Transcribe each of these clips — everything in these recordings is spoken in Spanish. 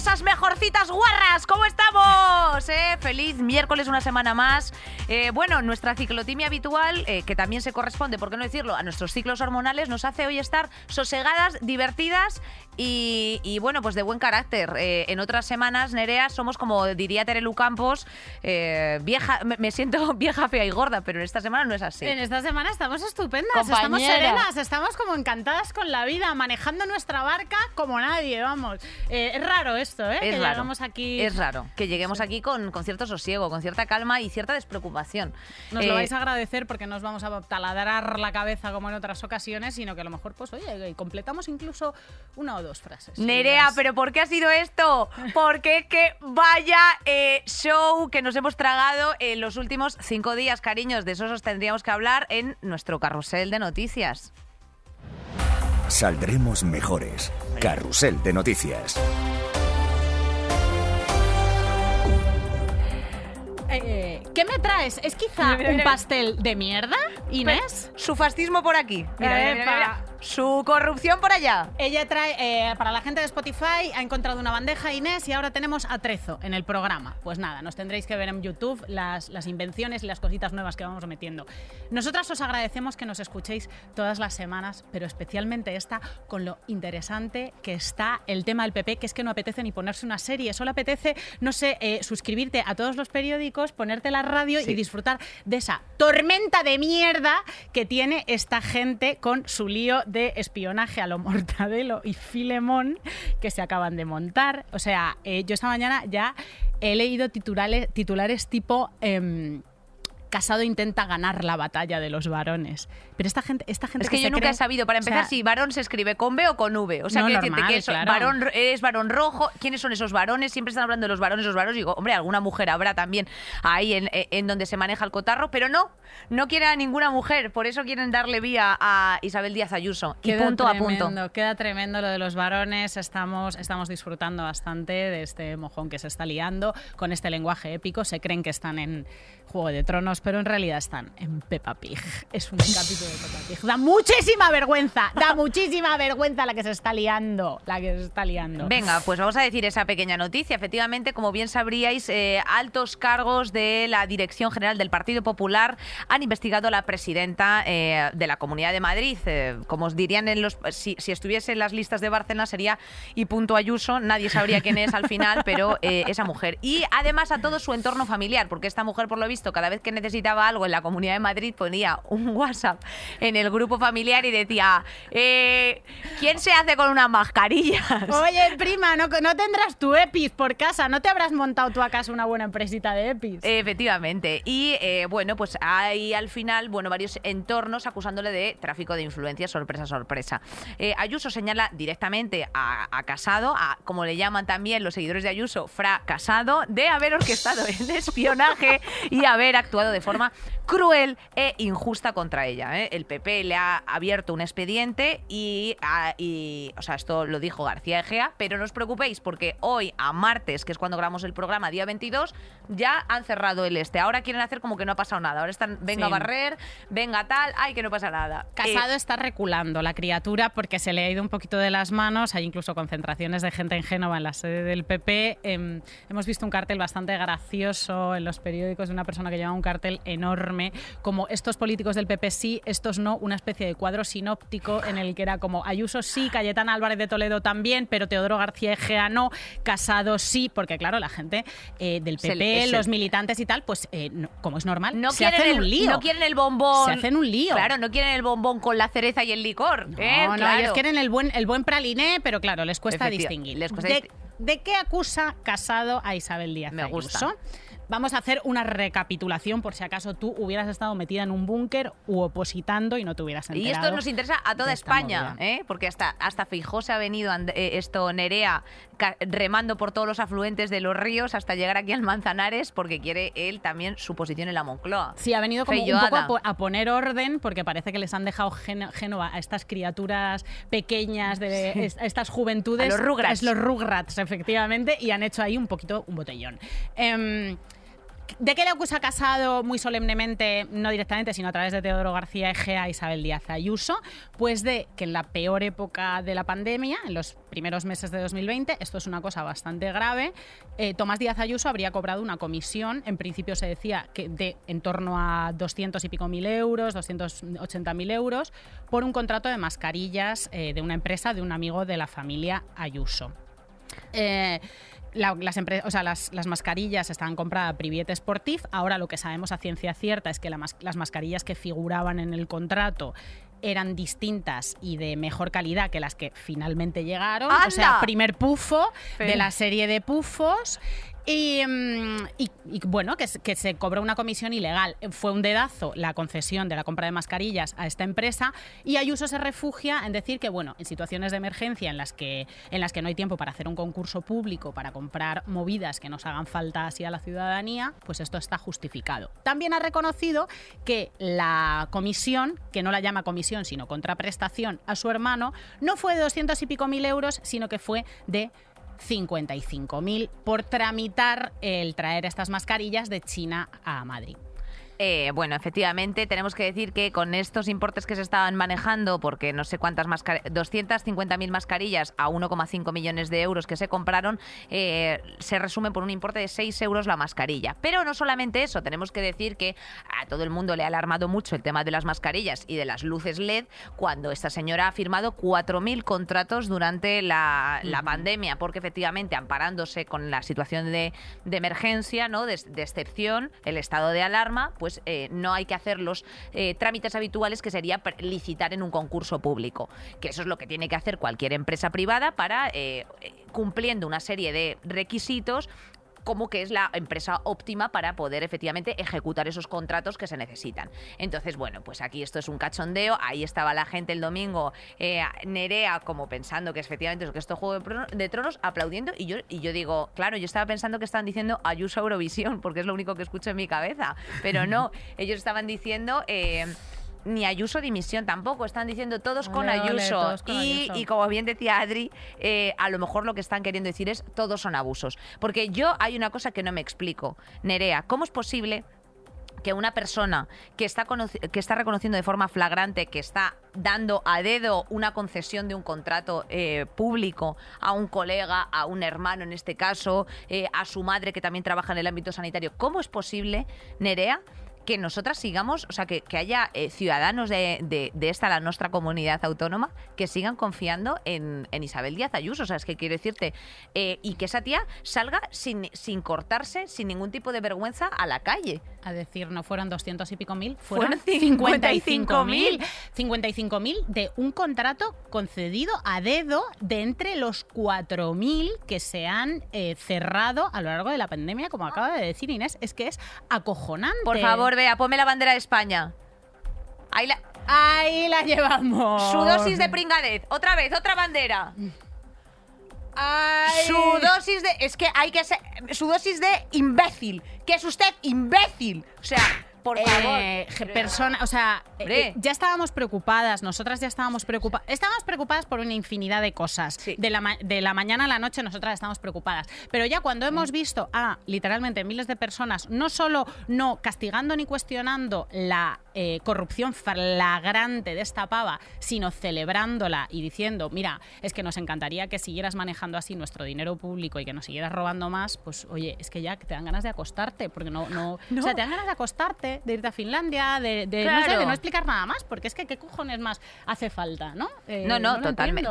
Esas mejorcitas guarras, ¿cómo estamos? ¿Eh? Feliz miércoles, una semana más. Eh, bueno, nuestra ciclotimia habitual, eh, que también se corresponde, por qué no decirlo, a nuestros ciclos hormonales, nos hace hoy estar sosegadas, divertidas y, y, bueno, pues de buen carácter. En otras semanas, Nerea, somos como diría Terelu Campos, vieja, me, me siento vieja, fea y gorda, pero en esta semana no es así. En esta semana estamos estupendas, Compañera. estamos serenas, estamos como encantadas con la vida, manejando nuestra barca como nadie, vamos. Es raro esto, ¿eh? Es que raro. llegamos aquí. Es raro que lleguemos aquí con, con cierto sosiego, con cierta calma y cierta despreocupación. Nos Eh, lo vais a agradecer porque no os vamos a taladrar la cabeza como en otras ocasiones, sino que a lo mejor, pues oye, completamos incluso una o dos frases. Nerea, pero ¿por qué ha sido esto? Porque que vaya eh, show que nos hemos tragado en los últimos cinco días, cariños. De eso os tendríamos que hablar en nuestro carrusel de noticias. Saldremos mejores. Carrusel de noticias. Eh, ¿Qué me traes? ¿Es quizá Mira, mira, un pastel de mierda, Inés? Su fascismo por aquí. Mira, Su corrupción por allá. Ella trae, eh, para la gente de Spotify, ha encontrado una bandeja Inés y ahora tenemos atrezo en el programa. Pues nada, nos tendréis que ver en YouTube las, las invenciones y las cositas nuevas que vamos metiendo. Nosotras os agradecemos que nos escuchéis todas las semanas, pero especialmente esta, con lo interesante que está el tema del PP, que es que no apetece ni ponerse una serie, solo apetece, no sé, eh, suscribirte a todos los periódicos, ponerte la radio y disfrutar de esa tormenta de mierda que tiene esta gente con su lío de espionaje a lo Mortadelo y Filemón que se acaban de montar. O sea, eh, yo esta mañana ya he leído titulares, titulares tipo... em, Casado intenta ganar la batalla de los varones. Pero esta gente, esta gente Es que, yo se nunca cree- he sabido, para o sea, empezar, si varón se escribe con B o con V. O sea, No, normal, que eso, claro. varón, es varón rojo. ¿Quiénes son esos varones? Siempre están hablando de los varones, los varones. Digo, hombre, alguna mujer habrá también ahí en, en donde se maneja el cotarro, pero no, no quiere a ninguna mujer. Por eso quieren darle vía a Isabel Díaz Ayuso. Y Queda punto a punto. Queda tremendo lo de los varones. Estamos, estamos disfrutando bastante de este mojón que se está liando con este lenguaje épico. Se creen que están en Juego de Tronos, pero en realidad están en Peppa Pig. Es un capítulo de Peppa Pig. Da muchísima vergüenza, da muchísima vergüenza la que se está liando. La que se está liando. Venga, pues vamos a decir esa pequeña noticia. Efectivamente, como bien sabríais, eh, altos cargos de la Dirección General del Partido Popular han investigado a la presidenta eh, de la Comunidad de Madrid. Eh, como os dirían en los, si, si estuviese en las listas de Bárcena sería y punto Ayuso. Nadie sabría quién es al final, pero esa mujer. Y además a todo su entorno familiar, porque esta mujer, por lo visto, cada vez que necesitaba algo en la Comunidad de Madrid ponía un WhatsApp en el grupo familiar y decía, eh, ¿quién se hace con unas mascarillas? Oye, prima, no, no tendrás tu EPIs por casa. ¿No te habrás montado tú a casa una buena empresita de EPIs? Efectivamente. Y eh, bueno, pues hay al final, bueno, varios entornos acusándole de tráfico de influencias, sorpresa, sorpresa. Eh, Ayuso señala directamente a, a Casado, a, como le llaman también los seguidores de Ayuso, Fra Casado, de haber orquestado el espionaje y haber actuado de forma cruel e injusta contra ella. ¿eh? El PP le ha abierto un expediente y, ah, y, o sea, esto lo dijo García Egea, pero no os preocupéis porque hoy, a martes, que es cuando grabamos el programa, día 22, ya han cerrado el este. Ahora quieren hacer como que no ha pasado nada. Ahora están, venga Sí. a barrer, venga tal, ay, que no pasa nada. Casado Eh, está reculando la criatura porque se le ha ido un poquito de las manos. Hay incluso concentraciones de gente en Génova en la sede del PP. Em, hemos visto un cartel bastante gracioso en los periódicos de una persona que lleva un cartel enorme, como estos políticos del PP sí, estos no, una especie de cuadro sinóptico en el que era como Ayuso sí, Cayetana Álvarez de Toledo también, pero Teodoro García Egea no, Casado sí, porque claro, la gente eh, del PP, los militantes y tal, pues eh, no- como es normal, no se quieren, hacen el, un lío. no quieren el bombón. Se hacen un lío. Claro, no quieren el bombón con la cereza y el licor. ¿eh? No, no, Claro. ellos quieren el buen, el buen praliné, pero claro, les cuesta distinguir. les cuesta ¿De, de qué acusa Casado a Isabel Díaz Me Ayuso? gusta. Vamos a hacer una recapitulación por si acaso tú hubieras estado metida en un búnker u opositando y no te hubieras enterado. Y esto nos interesa a toda España. ¿eh? porque hasta, hasta Fijó se ha venido eh, esto Nerea remando por todos los afluentes de los ríos hasta llegar aquí al Manzanares porque quiere él también su posición en la Moncloa. Sí, ha venido como un Felloada. poco a, po- a poner orden porque parece que les han dejado Gen- Génova a estas criaturas pequeñas de es- estas juventudes. A los Rugrats. Es los Rugrats, efectivamente, y han hecho ahí un poquito un botellón. Em, ¿De qué le acusa Casado muy solemnemente, no directamente, sino a través de Teodoro García Egea a Isabel Díaz Ayuso? Pues de que en la peor época de la pandemia, en los primeros meses de 2020, esto es una cosa bastante grave, eh, Tomás Díaz Ayuso habría cobrado una comisión, en principio se decía que de en torno a 200 y pico mil euros, 280 mil euros, por un contrato de mascarillas eh, de una empresa de un amigo de la familia Ayuso. Eh, la- las, o sea, las, las mascarillas estaban compradas a Priviet Sportif. Ahora lo que sabemos a ciencia cierta es que la mas- las mascarillas que figuraban en el contrato eran distintas y de mejor calidad que las que finalmente llegaron. O sea, primer pufo de la serie de pufos. Y, mm, y- bueno, que se cobró una comisión ilegal. Fue un dedazo la concesión de la compra de mascarillas a esta empresa y Ayuso se refugia en decir que, bueno, en situaciones de emergencia en las que, en las que no hay tiempo para hacer un concurso público, para comprar movidas que nos hagan falta así a la ciudadanía, pues esto está justificado. También ha reconocido que la comisión, que no la llama comisión, sino contraprestación a su hermano, no fue de 200 y pico mil euros, sino que fue de 55.000 por tramitar el traer estas mascarillas de China a Madrid. Eh, bueno, efectivamente, tenemos que decir que con estos importes que se estaban manejando, porque no sé cuántas mascarillas, 250.000 mascarillas a 1,5 millones de euros que se compraron, eh, se resume por un importe de 6 euros la mascarilla. Pero no solamente eso, tenemos que decir que a todo el mundo le ha alarmado mucho el tema de las mascarillas y de las luces LED cuando esta señora ha firmado 4.000 contratos durante la, la pandemia, porque efectivamente, amparándose con la situación de, de emergencia, ¿no? de, de excepción, el estado de alarma, pues eh, no hay que hacer los eh, trámites habituales que sería licitar en un concurso público, que eso es lo que tiene que hacer cualquier empresa privada para, eh, cumpliendo una serie de requisitos, como que es la empresa óptima para poder efectivamente ejecutar esos contratos que se necesitan. Entonces, bueno, pues aquí esto es un cachondeo. Ahí estaba la gente el domingo, eh, Nerea, como pensando que efectivamente es que esto es Juego de Tronos, aplaudiendo. Y yo, y yo digo, claro, yo estaba pensando que estaban diciendo Ayuso Eurovisión, porque es lo único que escucho en mi cabeza. Pero no, ellos estaban diciendo. eh, ni Ayuso dimisión tampoco, están diciendo todos con Ole, ole, Ayuso. todos con y, Ayuso. y como bien decía Adri, eh, a lo mejor lo que están queriendo decir es todos son abusos. Porque yo hay una cosa que no me explico. Nerea, ¿cómo es posible que una persona que está, que está reconociendo de forma flagrante que está dando a dedo una concesión de un contrato eh, público a un colega, a un hermano en este caso, eh, a su madre que también trabaja en el ámbito sanitario, ¿cómo es posible, Nerea? Que nosotras sigamos, o sea, que, que haya eh, ciudadanos de, de- de esta, la nuestra comunidad autónoma, que sigan confiando en, en Isabel Díaz Ayuso. O sea, es que quiero decirte, eh, y que esa tía salga sin, sin cortarse, sin ningún tipo de vergüenza a la calle. A decir, no fueron 200 y pico mil, Fueron fueron 55.000. 55.000 mil de un contrato concedido a dedo de entre los 4.000 que se han eh, cerrado a lo largo de la pandemia, como acaba de decir Inés. Es que es acojonante. Por favor, vea, ponme la bandera de España. Ahí la- Ahí la llevamos. su dosis de pringadez. Otra vez, otra bandera. Ay. Su dosis de. Es que hay que ser. Su dosis de imbécil. Que es usted imbécil. O sea, por favor. Eh, persona, o sea, eh, eh, ya estábamos preocupadas, nosotras ya estábamos preocupadas, estábamos preocupadas por una infinidad de cosas. Sí. De, la de la mañana a la noche nosotras estábamos preocupadas. Pero ya cuando hemos visto a literalmente miles de personas, no solo no castigando ni cuestionando la eh, corrupción flagrante de esta pava, sino celebrándola y diciendo, mira, es que nos encantaría que siguieras manejando así nuestro dinero público y que nos siguieras robando más, pues oye, es que ya te dan ganas de acostarte, porque no, no, No. o sea, te dan ganas de acostarte, de irte a Finlandia, de, de, no, sé, Claro. de no explicar nada más, porque es que qué cojones más hace falta, ¿no? Eh, No, no, lo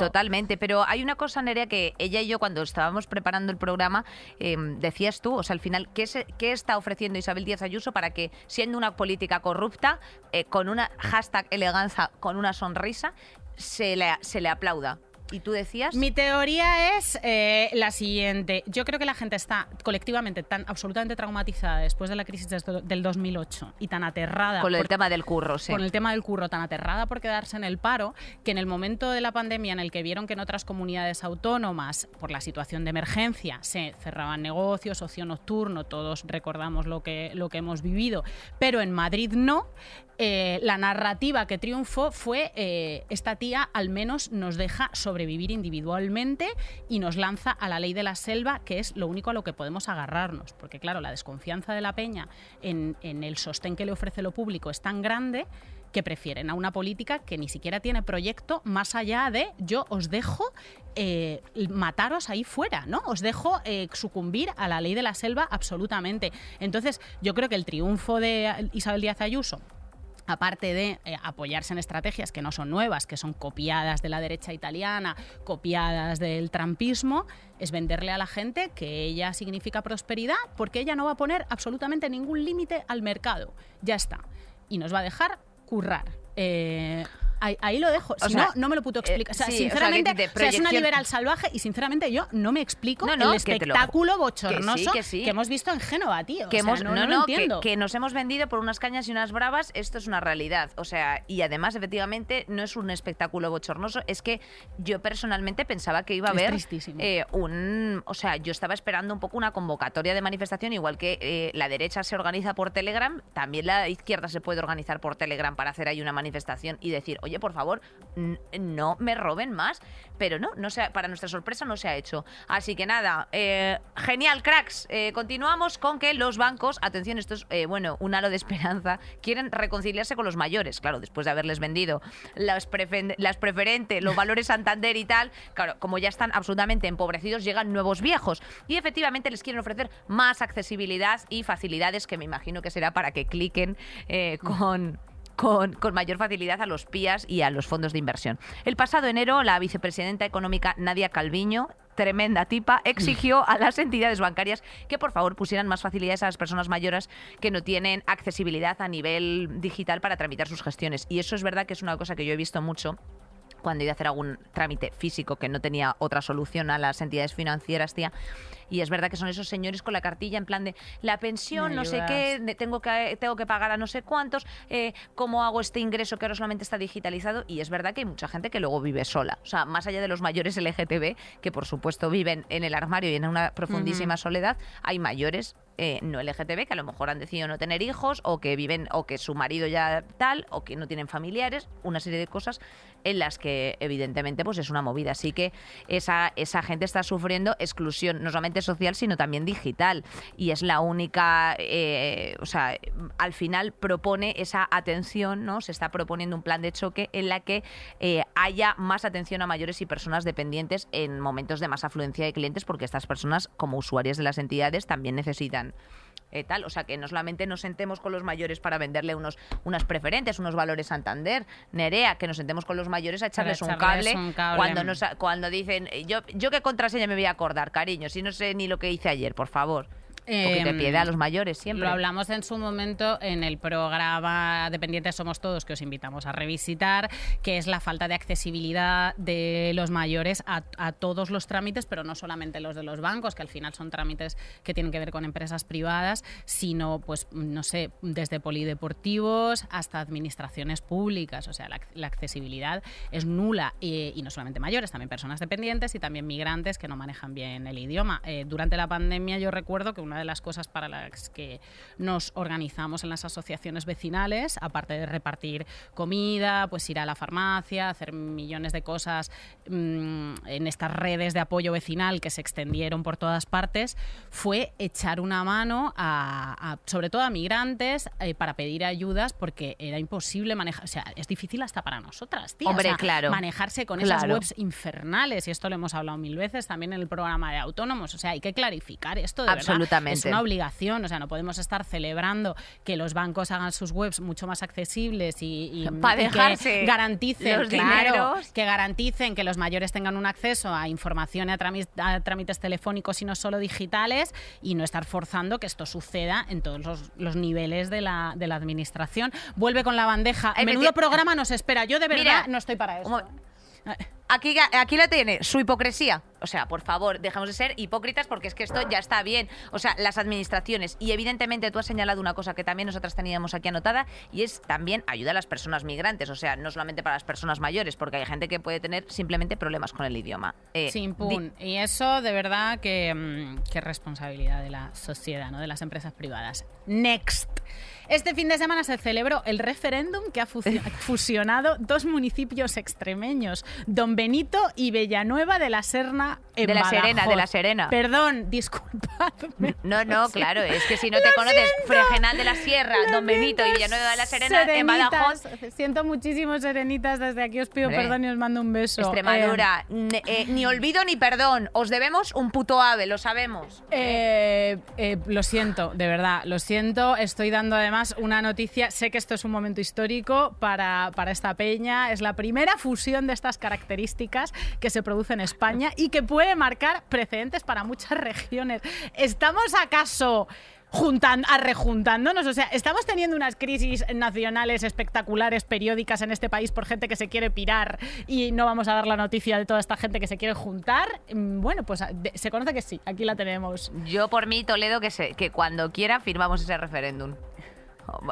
totalmente. Pero hay una cosa, Nerea, que ella y yo cuando estábamos preparando el programa, eh, decías tú, o sea, al final, ¿qué, se- qué está ofreciendo Isabel Díaz Ayuso para que, siendo una política corrupta, eh, con una hashtag eleganza, con una sonrisa, se le, se le aplauda? ¿Y tú decías? Mi teoría es eh, la siguiente. Yo creo que la gente está colectivamente tan absolutamente traumatizada después de la crisis del 2008 y tan aterrada Con el por- tema del curro, sí. con el tema del curro, tan aterrada por quedarse en el paro, que en el momento de la pandemia en el que vieron que en otras comunidades autónomas, por la situación de emergencia, se cerraban negocios, ocio nocturno, todos recordamos lo que, lo que hemos vivido, pero en Madrid no, eh, la narrativa que triunfó fue eh, esta tía al menos nos deja sobrevivir individualmente y nos lanza a la ley de la selva, que es lo único a lo que podemos agarrarnos. Porque claro, la desconfianza de la peña en, el sostén que le ofrece lo público es tan grande que prefieren a una política que ni siquiera tiene proyecto más allá de yo os dejo eh, mataros ahí fuera, ¿no? Os dejo sucumbir a la ley de la selva absolutamente. Entonces, yo creo que el triunfo de Isabel Díaz Ayuso aparte de eh, apoyarse en estrategias que no son nuevas, que son copiadas de la derecha italiana, copiadas del trampismo, es venderle a la gente que ella significa prosperidad porque ella no va a poner absolutamente ningún límite al mercado. Ya está. Y nos va a dejar currar. Eh, ahí, ahí lo dejo. O Si sea, no, no me lo explicar. eh, o sea, sí, o sea, sinceramente, de o sea, es una proyección- liberal salvaje y sinceramente yo no me explico No, no, el lo- espectáculo que sí, bochornoso que sí. hemos visto en Génova, tío. que hemos, no, no, lo entiendo. que nos hemos vendido por unas cañas y unas bravas, esto es una realidad. O sea, y además, efectivamente, no es un espectáculo bochornoso, es que yo personalmente pensaba que iba a haber eh, un. O sea, yo estaba esperando un poco una convocatoria de manifestación, igual que eh, la derecha se organiza por Telegram, también la izquierda se puede organizar por Telegram para hacer ahí una manifestación y decir, oye, por favor, no me roben más. Pero no, no se ha- para nuestra sorpresa no se ha hecho. Así que nada, eh, genial, cracks. Eh, continuamos con que los bancos, atención, esto es, eh, bueno, un halo de esperanza, quieren reconciliarse con los mayores. Claro, después de haberles vendido las, preferentes, los valores Santander y tal, claro, como ya están absolutamente empobrecidos, llegan nuevos viejos. Y efectivamente les quieren ofrecer más accesibilidad y facilidades, que me imagino que será para que cliquen con con, con mayor facilidad a los PIAs y a los fondos de inversión. El pasado enero, la vicepresidenta económica Nadia Calviño, tremenda tipa, exigió a las entidades bancarias que por favor pusieran más facilidades a las personas mayores que no tienen accesibilidad a nivel digital para tramitar sus gestiones. Y eso es verdad que es una cosa que yo he visto mucho cuando iba a hacer algún trámite físico que no tenía otra solución a las entidades financieras, tía. Y es verdad que son esos señores con la cartilla en plan de la pensión, no sé qué, tengo que, tengo que pagar a no sé cuántos, eh, cómo hago este ingreso que ahora solamente está digitalizado. Y es verdad que hay mucha gente que luego vive sola. O sea, más allá de los mayores LGTB, que por supuesto viven en el armario y en una profundísima soledad, hay mayores eh, no LGTB que a lo mejor han decidido no tener hijos o que viven o que su marido ya tal o que no tienen familiares, una serie de cosas en las que evidentemente pues es una movida. Así que esa, esa gente está sufriendo exclusión no solamente social sino también digital y es la única, eh, o sea, al final propone esa atención, ¿no? Se está proponiendo un plan de choque en la que eh, haya más atención a mayores y personas dependientes en momentos de más afluencia de clientes porque estas personas como usuarias de las entidades también necesitan eh, tal, o sea que no solamente nos sentemos con los mayores para venderle unos unas preferentes, unos valores Santander, Nerea, que nos sentemos con los mayores a echarles, un, cable un cable. cuando nos cuando dicen eh, yo yo qué contraseña me voy a acordar, cariño, si no sé ni lo que hice ayer, por favor. De Em, piedad a los mayores siempre. Lo hablamos en su momento en el programa Dependientes Somos Todos, que os invitamos a revisitar, que es la falta de accesibilidad de los mayores a, a todos los trámites, pero no solamente los de los bancos, que al final son trámites que tienen que ver con empresas privadas, sino, pues, no sé, desde polideportivos hasta administraciones públicas. O sea, la, la accesibilidad es nula. eh, y no solamente mayores, también personas dependientes y también migrantes que no manejan bien el idioma. Eh, durante la pandemia yo recuerdo que una de las cosas para las que nos organizamos en las asociaciones vecinales, aparte de repartir comida, pues ir a la farmacia, hacer millones de cosas mm, en estas redes de apoyo vecinal que se extendieron por todas partes, fue echar una mano a, a- sobre todo a migrantes eh, para pedir ayudas porque era imposible manejar, o sea, es difícil hasta para nosotras, tía, o Hombre, sea, claro. manejarse con esas webs infernales y esto lo hemos hablado mil veces también en el programa de autónomos, o sea, hay que clarificar esto de verdad. Es una obligación, o sea, no podemos estar celebrando que los bancos hagan sus webs mucho más accesibles y, y- Pa' y dejarse que garanticen, los claro, dineros. que garanticen que los mayores tengan un acceso a información y a, a trámites telefónicos y no solo digitales y no estar forzando que esto suceda en todos los, los niveles de la, de la administración. Vuelve con la bandeja. Ay, me Menudo programa nos espera. Yo de verdad Mira, no estoy para esto. Aquí, aquí la tiene, su hipocresía. O sea, por favor, dejemos de ser hipócritas porque es que esto ya está bien. O sea, las administraciones. Y evidentemente tú has señalado una cosa que también nosotras teníamos aquí anotada y es también ayuda a las personas migrantes. O sea, no solamente para las personas mayores, porque hay gente que puede tener simplemente problemas con el idioma. Eh, Sin pun. Y eso de verdad que, mm, que responsabilidad de la sociedad, ¿no? de las empresas privadas. Next. Este fin de semana se celebró el referéndum que ha fusionado dos municipios extremeños, Don Benito y Villanueva de la Serna en De la Serena, de la Serena. Perdón, disculpadme. No, no, claro, es que si no te conoces, Fregenal de la Sierra, Don Benito y Villanueva de la Serena en Badajoz. Siento muchísimo, Serenitas, desde aquí os pido perdón y os mando un beso. Extremadura, eh, eh, ni olvido ni perdón, os debemos un puto ave, lo sabemos. Eh, lo siento, de verdad, lo siento, estoy dando además una noticia, sé que esto es un momento histórico para, para esta peña, es la primera fusión de estas características que se produce en España y que puede marcar precedentes para muchas regiones. ¿Estamos acaso juntando, rejuntándonos. O sea, estamos teniendo unas crisis nacionales espectaculares, periódicas en este país por gente que se quiere pirar y no vamos a dar la noticia de toda esta gente que se quiere juntar. Mm, bueno, pues se conoce que sí, aquí la tenemos. Yo por mí, Toledo, que, que cuando quiera firmamos ese referéndum.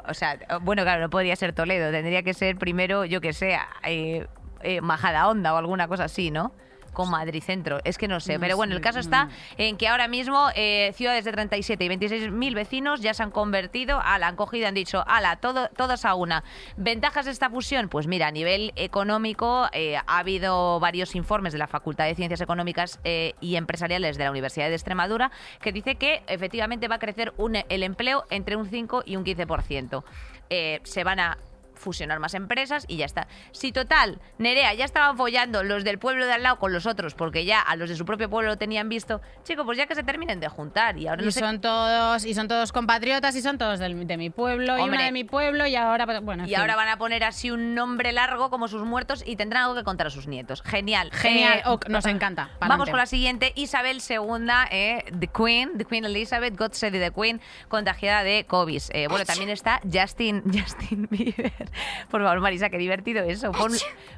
O sea, bueno, claro, no podría ser Toledo, tendría que ser primero, yo que sé, eh, eh, Majada Onda o alguna cosa así, ¿no? Con Madrid Centro. Es que no sé. pero bueno, el caso está en que ahora mismo eh, ciudades de 37 y 26 mil vecinos ya se han convertido, a la han cogido, han dicho, ala, todo, todos a una. ¿Ventajas de esta fusión? Pues mira, a nivel económico eh, ha habido varios informes de la Facultad de Ciencias Económicas eh, y Empresariales de la Universidad de Extremadura que dice que efectivamente va a crecer el empleo entre un 5 y un 15%. se van a fusionar más empresas y ya está. Si total, Nerea ya estaban follando los del pueblo de al lado con los otros, porque ya a los de su propio pueblo lo tenían visto, chicos, pues ya que se terminen de juntar. Y ahora y son todos, y son todos compatriotas y son todos de mi pueblo y una de mi pueblo y ahora pues, bueno. y ahora van a poner así un nombre largo como sus muertos y tendrán algo que contar a sus nietos. Genial. Genial, eh, nos encanta. Vamos con la siguiente, Isabel II, eh, The Queen, The Queen Elizabeth, God Save the Queen, contagiada de COVID. Eh, bueno, también está Justin, Justin Bieber. Por favor, Marisa, qué divertido eso.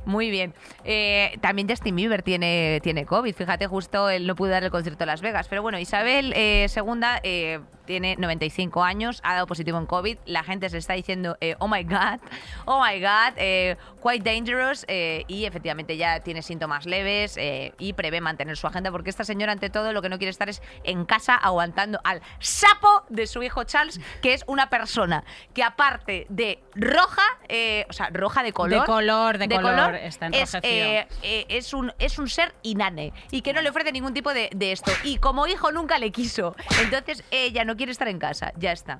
Muy bien. Eh, también Justin Bieber tiene, tiene COVID. Fíjate, justo él no pudo dar el concierto a Las Vegas. Pero bueno, Isabel eh, segunda eh, tiene 95 años, ha dado positivo en COVID. La gente se está diciendo, oh my God, oh my God, quite dangerous. y efectivamente ya tiene síntomas leves y prevé mantener su agenda porque esta señora, ante todo, lo que no quiere estar es en casa aguantando al sapo de su hijo Charles, que es una persona que aparte de roja, eh, o sea, roja de color. De color, de, color, está es, eh, eh, es, un, es un ser inane y que no le ofrece ningún tipo de, esto. Y como hijo nunca le quiso. Entonces ella no quiere estar en casa, ya está.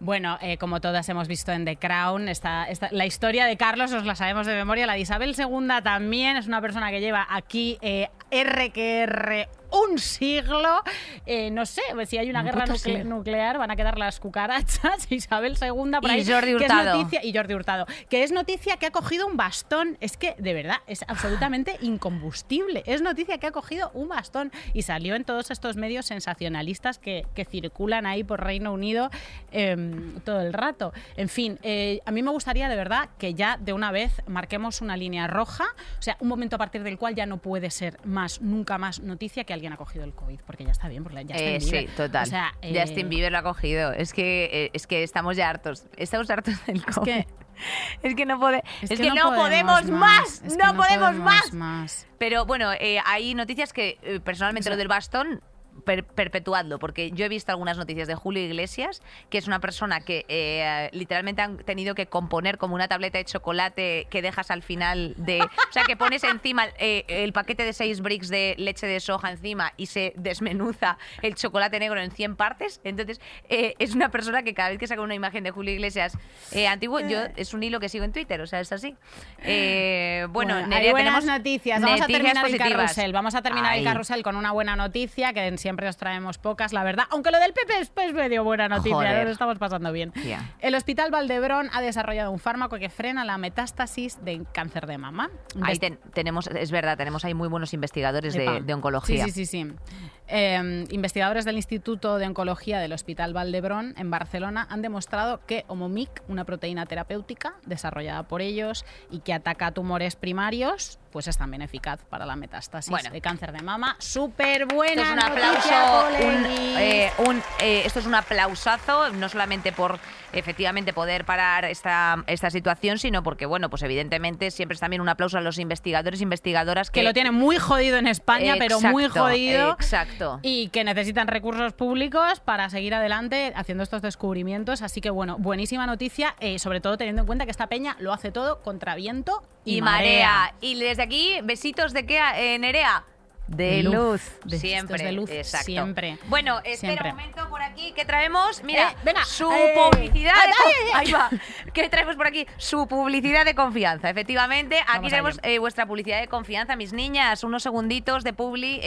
Bueno, como todas hemos visto en The Crown, está la historia de Carlos os la sabemos de memoria. La de Isabel II también es una persona que lleva aquí R un siglo. Eh, no sé, pues si hay una guerra nuclear, van a quedar las cucarachas. Isabel II por ahí. Y Jordi Hurtado. y Jordi Hurtado. Que es noticia que ha cogido un bastón. Es que, de verdad, es absolutamente incombustible. Es noticia que ha cogido un bastón y salió en todos estos medios sensacionalistas que, circulan ahí por Reino Unido em, todo el rato. En fin, eh, a mí me gustaría de verdad que ya de una vez marquemos una línea roja, o sea, un momento a partir del cual ya no puede ser más, nunca más noticia que alguien ha cogido el COVID, porque ya está bien, porque ya está eh, Sí, total. O sea, Justin eh, Bieber lo ha cogido. Es que, eh, es que estamos ya hartos. Estamos hartos del COVID. Es que, es que no, puede, es, que, no, podemos, más, no, podemos, más. Pero bueno, hay noticias que personalmente lo del bastón perpetuando, porque yo he visto algunas noticias de Julio Iglesias, que es una persona que eh, literalmente han tenido que componer como una tableta de chocolate que dejas al final de... O sea, que pones encima eh, el paquete de seis bricks de leche de soja encima y se desmenuza el chocolate negro en 100 partes. Entonces, eh, es una persona que cada vez que saca una imagen de Julio Iglesias antiguo, yo es un hilo que sigo en Twitter, o sea, es así. bueno, bueno hay buenas noticias. Vamos a terminar el carrusel. Vamos a terminar el carrusel con una buena noticia que en siempre os traemos pocas, la verdad. Aunque lo del PP es pues, medio buena noticia, lo estamos pasando bien. El Hospital Valdebrón ha desarrollado un fármaco que frena la metástasis de cáncer de mama. Ahí tenemos, es verdad, tenemos ahí muy buenos investigadores de, oncología. Sí, sí, sí. Eh, investigadores del Instituto de Oncología del Hospital Valdebrón en Barcelona han demostrado que Omomic, una proteína terapéutica desarrollada por ellos y que ataca tumores primarios, pues es también eficaz para la metástasis Bueno. de cáncer de mama. Súper buena Esto es un noticia, aplauso, un, eh, un, eh, esto es un aplausazo, no solamente por efectivamente poder parar esta, esta situación, sino porque, bueno, pues evidentemente siempre es también un aplauso a los investigadores e investigadoras que, que lo tienen muy jodido en España, pero muy jodido. Exacto. Y que necesitan recursos públicos para seguir adelante haciendo estos descubrimientos. Así que, bueno, buenísima noticia, eh, sobre todo teniendo en cuenta que esta peña lo hace todo contra viento y, y marea. Y desde aquí, besitos de qué, eh, Nerea. De, luz, de siempre, de luz, exacto. siempre, Bueno, espera siempre. un momento por aquí que traemos, mira, Eh, venga, su eh, publicidad, de con- ahí va, ¿qué traemos por aquí? Su publicidad de confianza, efectivamente, aquí Vamos tenemos eh, vuestra publicidad de confianza, mis niñas, unos segunditos de publi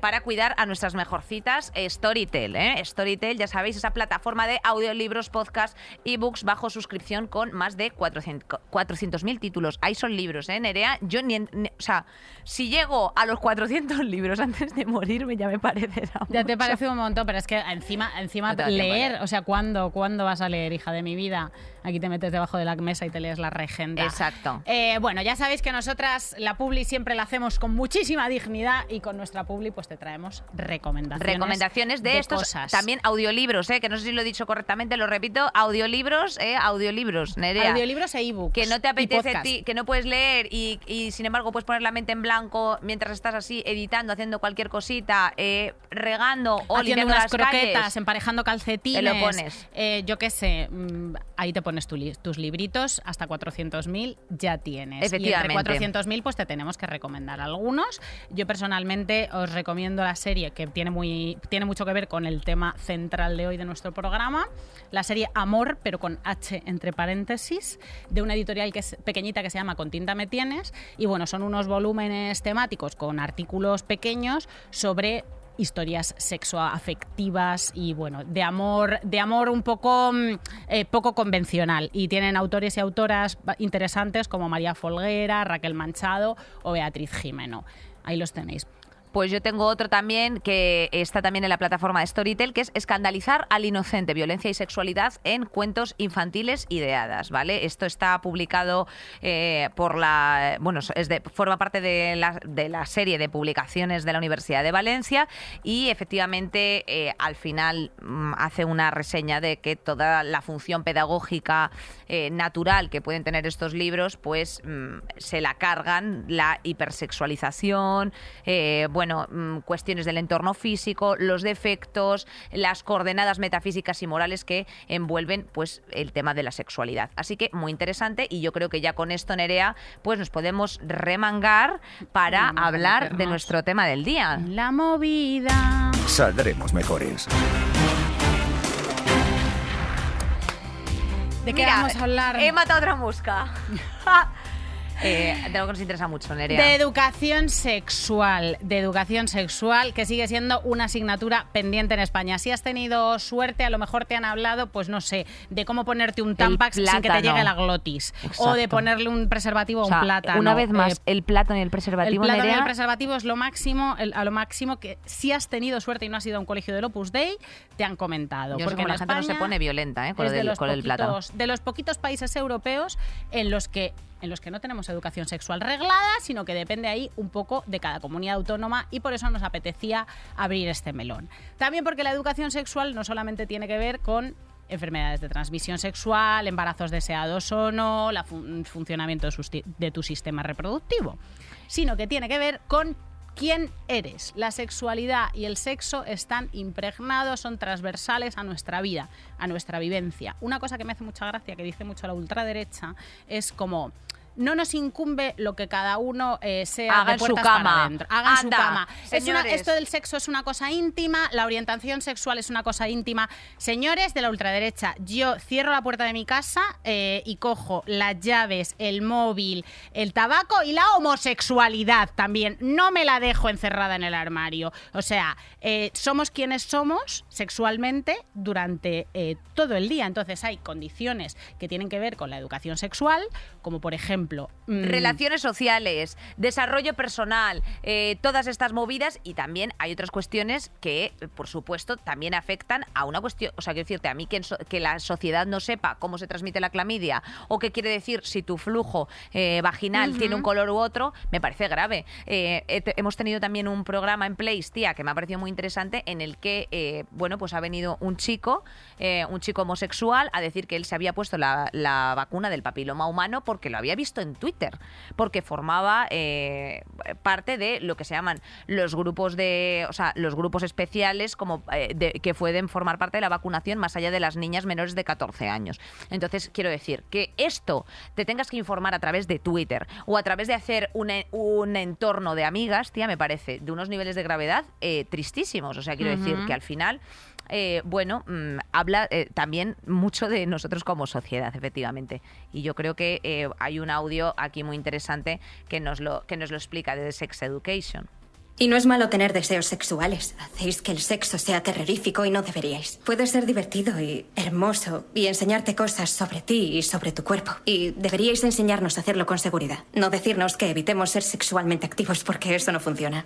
para cuidar a nuestras mejorcitas, Storytel, eh, Storytel, ya sabéis, esa plataforma de audiolibros, podcast, ebooks bajo suscripción con más de 400 400.000 títulos, ahí son libros, ¿eh, Nerea? Yo ni- o sea, si llego a los 400 libros antes de morirme ya me parecerá Ya te parece un montón, pero es que encima, encima No leer, o sea, ¿cuándo, ¿cuándo vas a leer, hija de mi vida? Aquí te metes debajo de la mesa y te lees la regenda. Exacto. Eh, bueno, ya sabéis que nosotras la publi siempre la hacemos con muchísima dignidad y con nuestra publi pues te traemos recomendaciones. Recomendaciones de, estos cosas. también audiolibros, ¿eh? que no sé si lo he dicho correctamente, lo repito, audiolibros, ¿eh? audiolibros, Nerea. Audiolibros e ebooks. que no te apetece ti, que no puedes leer y, y, sin embargo puedes poner la mente en blanco mientras estás así editando, haciendo cualquier cosita, eh, regando o haciendo unas las croquetas, calles. emparejando calcetines. Te lo pones. Eh, yo qué sé, mm, ahí te pones tu li- tus libritos, hasta 400.000 ya tienes. Efectivamente. Y entre 400.000 pues te tenemos que recomendar algunos. Yo personalmente os recomiendo la serie que tiene, muy, tiene mucho que ver con el tema central de hoy de nuestro programa, la serie Amor, pero con H entre paréntesis, de una editorial que es pequeñita que se llama Con tinta me tienes. Y bueno, son unos volúmenes temáticos con artículos pequeños sobre historias sexoafectivas y bueno, de amor, de amor un poco, mm, eh, poco convencional. Y tienen autores y autoras interesantes como María Folguera, Raquel Manchado o Beatriz Jimeno. Ahí los tenéis. Pues yo tengo otro también que está también en la plataforma de Storytel, que es Escandalizar al inocente, violencia y sexualidad en cuentos infantiles y de hadas, ¿vale? Esto está publicado eh, por la... Bueno, es de, forma parte de la, de la serie de publicaciones de la Universidad de Valencia y efectivamente eh, al final mm, hace una reseña de que toda la función pedagógica eh, natural que pueden tener estos libros, pues mm, se la cargan la hipersexualización, bueno, mm, cuestiones del entorno físico, los defectos, las coordenadas metafísicas y morales que envuelven pues el tema de la sexualidad. Así que muy interesante y yo creo que ya con esto Nerea pues nos podemos remangar para Vamos a hablar de nuestro tema del día. La movida. Saldremos mejores. ¿De qué Mira, vamos a hablar? He matado otra mosca. eh, de algo que nos interesa mucho, Nerea. De educación sexual, de educación sexual, que sigue siendo una asignatura pendiente en España. Si has tenido suerte, a lo mejor te han hablado, pues no sé, de cómo ponerte un tampax sin que te llegue la glotis. O de ponerle un preservativo a O sea, un plátano. Una vez más, Eh, el plátano y el el preservativo, plátano y el preservativo es lo máximo, el- a lo máximo que si has tenido suerte y no has ido a un colegio del Opus Dei, te han comentado. Yo porque en la gente no se España pone violenta, ¿eh? Con, de los con el plátano. de los poquitos países europeos en los que en los que no tenemos educación sexual reglada, sino que depende ahí un poco de cada comunidad autónoma y por eso nos apetecía abrir este melón. También porque la educación sexual no solamente tiene que ver con enfermedades de transmisión sexual, embarazos deseados o no, el funcionamiento de, tu sistema reproductivo, sino que tiene que ver con quién eres. La sexualidad y el sexo están impregnados, son transversales a nuestra vida, a nuestra vivencia. Una cosa que me hace mucha gracia, que dice mucho la ultraderecha, es como... No nos incumbe lo que cada uno eh, sea Haga de en su cama. para su cama. Es una- señores. esto del sexo es una cosa íntima, la orientación sexual es una cosa íntima. Señores de la ultraderecha, yo cierro la puerta de mi casa eh, y cojo las llaves, el móvil, el tabaco y la homosexualidad también. No me la dejo encerrada en el armario. O sea, eh, somos quienes somos sexualmente durante eh, todo el día. Entonces hay condiciones que tienen que ver con la educación sexual, como por ejemplo ejemplo. mm, Relaciones sociales, desarrollo personal, eh, todas estas movidas y también hay otras cuestiones que, por supuesto, también afectan a una cuestión, o sea, quiero decirte, a mí que, so- que la sociedad no sepa cómo se transmite la clamidia o qué quiere decir si tu flujo eh, vaginal tiene un color u otro, me parece grave. Eh, hemos tenido también un programa en Place, tía, que me ha parecido muy interesante, en el que, bueno, pues ha venido un chico, un chico homosexual, a decir que él se había puesto la, la vacuna del papiloma humano porque lo había visto en Twitter, porque formaba eh, parte de lo que se llaman los grupos de, o sea, los grupos especiales como eh, de- que pueden formar parte de la vacunación más allá de las niñas menores de 14 años. Entonces, quiero decir que esto te tengas que informar a través de Twitter o a través de hacer un, un entorno de amigas, tía, me parece de unos niveles de gravedad eh, tristísimos. O sea, quiero decir que al final eh, bueno, mm, habla eh, también mucho de nosotros como sociedad, efectivamente. Y yo creo que eh, hay un audio aquí muy interesante que nos lo, que nos lo explica de Sex Education. Y no es malo tener deseos sexuales. Hacéis que el sexo sea terrorífico y no deberíais. Puede ser divertido y hermoso y enseñarte cosas sobre ti y sobre tu cuerpo. Y deberíais enseñarnos a hacerlo con seguridad. No decirnos que evitemos ser sexualmente activos porque eso no funciona.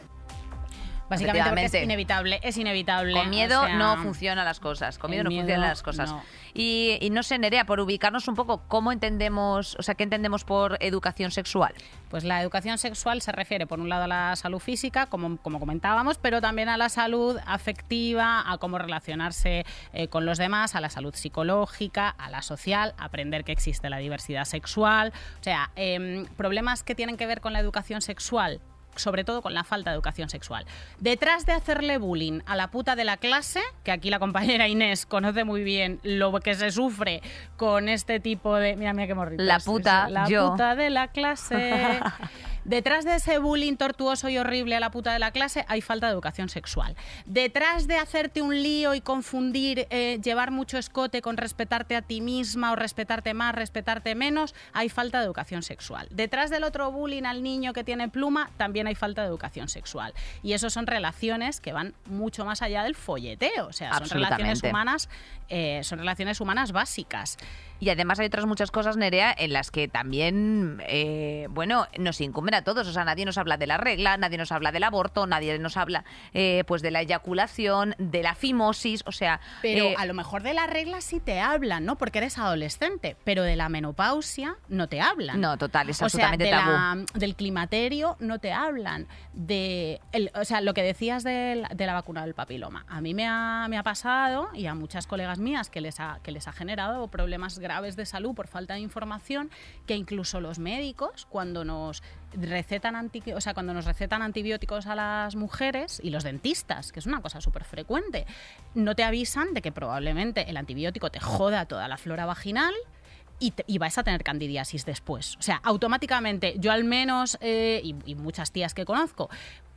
Básicamente porque es inevitable, es inevitable. Con miedo o sea, no funcionan las cosas. Con miedo no miedo, funcionan las cosas. no. Y, y no sé, Nerea, por ubicarnos un poco, ¿cómo entendemos, o sea, qué entendemos por educación sexual? Pues la educación sexual se refiere, por un lado, a la salud física, como, como comentábamos, pero también a la salud afectiva, a cómo relacionarse eh, con los demás, a la salud psicológica, a la social, aprender que existe la diversidad sexual. O sea, em, problemas que tienen que ver con la educación sexual sobre todo con la falta de educación sexual. Detrás de hacerle bullying a la puta de la clase, que aquí la compañera Inés conoce muy bien lo que se sufre con este tipo de... Mira, mira qué morrito. La puta, La yo. puta de la clase. Detrás de ese bullying tortuoso y horrible a la puta de la clase hay falta de educación sexual. Detrás de hacerte un lío y confundir, eh, llevar mucho escote con respetarte a ti misma o respetarte más, respetarte menos, hay falta de educación sexual. Detrás del otro bullying al niño que tiene pluma, también hay falta de educación sexual. Y eso son relaciones que van mucho más allá del folleteo. O sea, son relaciones humanas, eh, son relaciones humanas básicas. Y además hay otras muchas cosas, Nerea, en las que también, eh, bueno, nos incumben a todos. O sea, nadie nos habla de la regla, nadie nos habla del aborto, nadie nos habla eh, pues de la eyaculación, de la fimosis, o sea... Pero eh, a lo mejor de la regla sí te hablan, ¿no? Porque eres adolescente, pero de la menopausia no te hablan. No, total, es o sea, absolutamente de tabú. la- del climaterio no te hablan. De el- o sea, lo que decías del- de, la vacuna del papiloma. A mí me ha, me ha pasado, y a muchas colegas mías, que les, ha, que les ha generado problemas graves de salud por falta de información, que incluso los médicos, cuando nos recetan, anti- o sea, cuando nos recetan antibióticos a las mujeres y los dentistas, que es una cosa súper frecuente, no te avisan de que probablemente el antibiótico te joda toda la flora vaginal y, te- y vais a tener candidiasis después. O sea, automáticamente, yo al menos, eh, y, y muchas tías que conozco,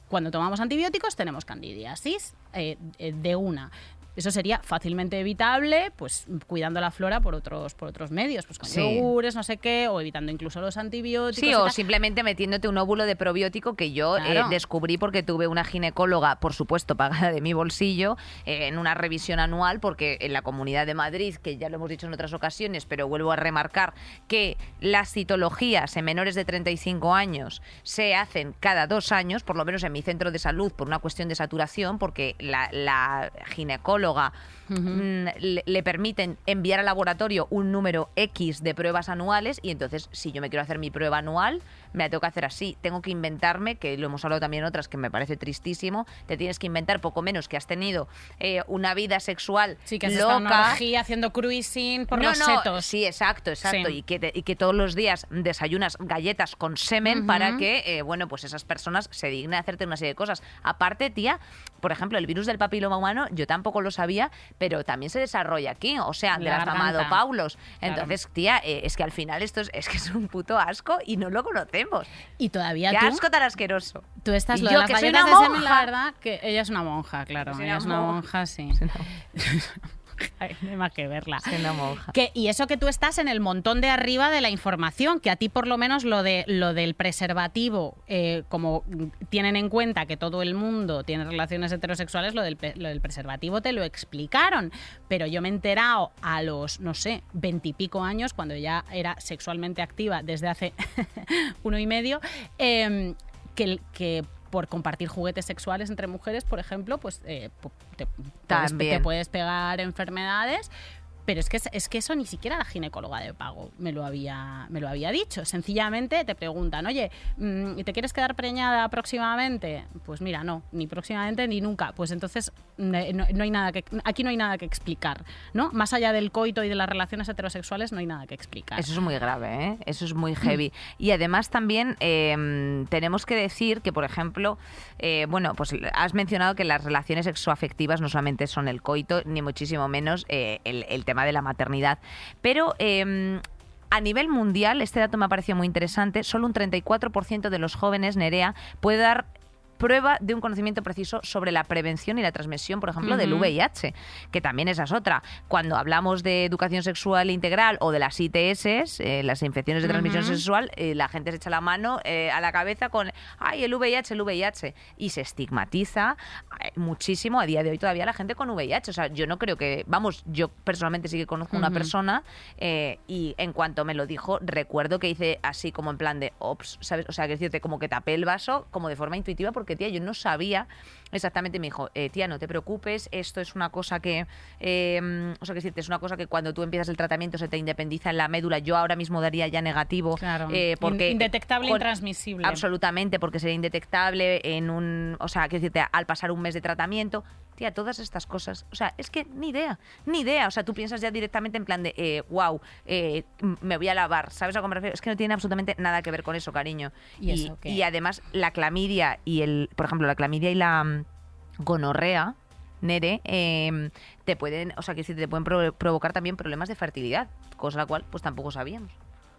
cuando tomamos antibióticos tenemos candidiasis eh, eh, de una. Eso sería fácilmente evitable, pues cuidando la flora por otros, por otros medios, pues con Sí. yogures, no sé qué, o evitando incluso los antibióticos. Sí, o simplemente metiéndote un óvulo de probiótico que yo eh, descubrí porque tuve una ginecóloga, por supuesto, pagada de mi bolsillo, eh, en una revisión anual, porque en la Comunidad de Madrid, que ya lo hemos dicho en otras ocasiones, pero vuelvo a remarcar que las citologías en menores de 35 años se hacen cada dos años, por lo menos en mi centro de salud, por una cuestión de saturación, porque la, la ginecóloga mm, le, le permiten enviar al laboratorio un número X de pruebas anuales y entonces si yo me quiero hacer mi prueba anual, me la tengo que hacer así. Tengo que inventarme, que lo hemos hablado también en otras, que me parece tristísimo, te tienes que inventar poco menos que has tenido eh, una vida sexual Sí, que has una loca. orgía haciendo cruising por no, los no, setos. Sí, exacto, exacto. Sí. Y, que te- y que todos los días desayunas galletas con semen para que, eh, bueno, pues esas personas se dignen a hacerte una serie de cosas. Aparte, tía, por ejemplo, el virus del papiloma humano, yo tampoco lo sabía, pero también se desarrolla aquí, o sea, de la las. Claro. Entonces, tía, eh, es que al final esto es, es que es un puto asco y no lo conocemos. Y todavía Qué tú, asco tan asqueroso. tú estás lo yo, de las que soy una de semen, la monja. verdad, que ella es una monja, claro. Ella es una monja. monja, sí. Ay, no hay más que verla. Que, y eso que tú estás en el montón de arriba de la información, que a ti por lo menos lo, de, lo del preservativo, eh, como tienen en cuenta que todo el mundo tiene relaciones heterosexuales, lo del, pe- lo del preservativo te lo explicaron. Pero yo me he enterado a los, no sé, veintipico años, cuando ya era sexualmente activa desde hace uno y medio, em, que, que por compartir juguetes sexuales entre mujeres, por ejemplo, pues eh, puedes, te puedes pegar enfermedades. Pero es que, es que eso ni siquiera la ginecóloga de pago me lo había, me lo había dicho. Sencillamente te preguntan, oye, mm, ¿y ¿te quieres quedar preñada próximamente? Pues mira, no, ni próximamente ni nunca. Pues entonces no, no hay nada que, aquí no hay nada que explicar, ¿no? Más allá del coito y de las relaciones heterosexuales no hay nada que explicar. Eso es muy grave, ¿eh? Eso es muy heavy. Y además también eh, tenemos que decir que, por ejemplo, eh, bueno, pues has mencionado que las relaciones sexoafectivas no solamente son el coito, ni muchísimo menos eh, el, el tema de la maternidad. Pero... eh, a nivel mundial, este dato me ha parecido muy interesante, solo un 34% de los jóvenes, Nerea, puede dar prueba de un conocimiento preciso sobre la prevención y la transmisión, por ejemplo, del. VIH, que también esa es otra. Cuando hablamos de educación sexual integral o de las ITS, eh, las infecciones de transmisión sexual, eh, la gente se echa la mano eh, a la cabeza con, ay, el VIH, el VIH, y se estigmatiza muchísimo a día de hoy todavía la gente con VIH. O sea, yo no creo que, vamos, yo personalmente sí que conozco una Ujú. persona y en cuanto me lo dijo, recuerdo que hice así como en plan de, ops, ¿sabes? O sea, que decirte, como que tapé el vaso como de forma intuitiva porque, tía, yo no sabía exactamente. Me dijo, eh, tía, no te preocupes, esto es una cosa que, eh, o sea, que decirte, es una cosa que cuando tú empiezas el tratamiento se te independiza en la médula. Yo ahora mismo daría ya negativo. Claro. eh, porque In- indetectable, con- intransmisible. Absolutamente, porque sería indetectable en un, o sea, que decirte, al pasar un mes de tratamiento, tía, todas estas cosas, o sea, es que ni idea, ni idea, o sea, tú piensas ya directamente en plan de, eh, wow, eh, m- me voy a lavar, ¿sabes a qué me refiero? Es que no tiene absolutamente nada que ver con eso, cariño. ¿Y eso y además la clamidia y el, por ejemplo, la clamidia y la mm, gonorrea, Nere, eh, te pueden, o sea, que te pueden pro- provocar también problemas de fertilidad, cosa la cual pues tampoco sabíamos.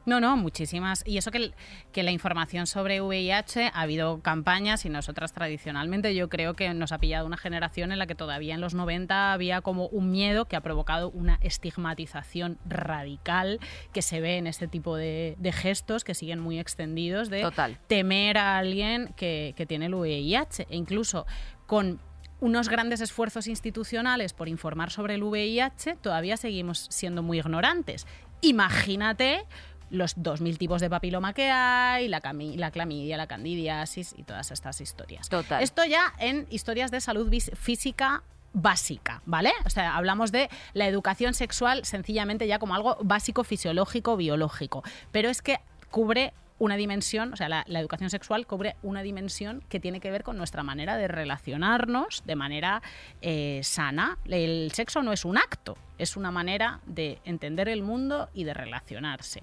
No, no, muchísimas. Y eso que, el- que la información sobre VIH ha habido campañas y nosotras tradicionalmente yo creo que nos ha pillado una generación en la que todavía en los 90 había como un miedo que ha provocado una estigmatización radical que se ve en este tipo de, de gestos que siguen muy extendidos de Total. temer a alguien que, que tiene el VIH. E incluso con unos grandes esfuerzos institucionales por informar sobre el VIH, todavía seguimos siendo muy ignorantes. Imagínate los 2.000 tipos de papiloma que hay, la, cami- la clamidia, la candidiasis y todas estas historias. Total. Esto ya en historias de salud física básica, ¿vale? O sea, hablamos de la educación sexual sencillamente ya como algo básico, fisiológico, biológico. Pero es que cubre una dimensión, o sea, la, la educación sexual cubre una dimensión que tiene que ver con nuestra manera de relacionarnos de manera eh, sana. El sexo no es un acto, es una manera de entender el mundo y de relacionarse.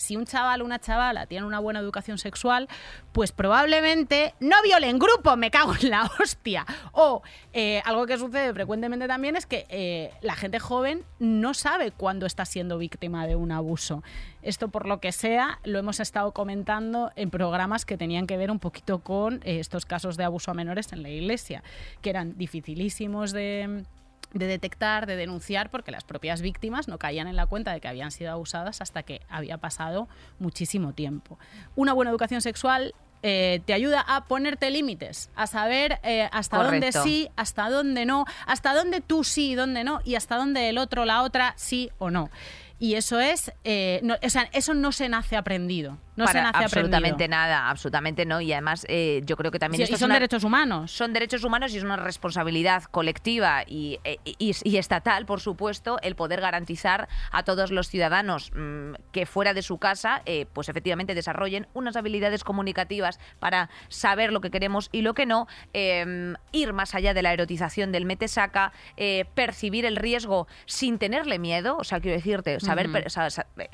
Si un chaval o una chavala tiene una buena educación sexual, pues probablemente no viole en grupo, me cago en la hostia. O eh, algo que sucede frecuentemente también es que eh, la gente joven no sabe cuándo está siendo víctima de un abuso. Esto, por lo que sea, lo hemos estado comentando en programas que tenían que ver un poquito con eh, estos casos de abuso a menores en la iglesia, que eran dificilísimos de de detectar, de denunciar, porque las propias víctimas no caían en la cuenta de que habían sido abusadas hasta que había pasado muchísimo tiempo. Una buena educación sexual eh, te ayuda a ponerte límites, a saber eh, hasta dónde sí, hasta dónde no, hasta dónde tú sí y dónde no, y hasta dónde el otro, la otra, sí o no. Y eso es, eh, no, o sea, eso no se nace aprendido. No se nace absolutamente aprendido. nada, absolutamente no. Y además, eh, yo creo que también Sí, esto y es son una- derechos humanos. son derechos humanos y es una responsabilidad colectiva y, eh, y- y estatal, por supuesto, el poder garantizar a todos los ciudadanos mm, que fuera de su casa, eh, pues efectivamente desarrollen unas habilidades comunicativas para saber lo que queremos y lo que no, eh, ir más allá de la erotización del mete-saca, percibir el riesgo sin tenerle miedo, o sea, quiero decirte, saber, per-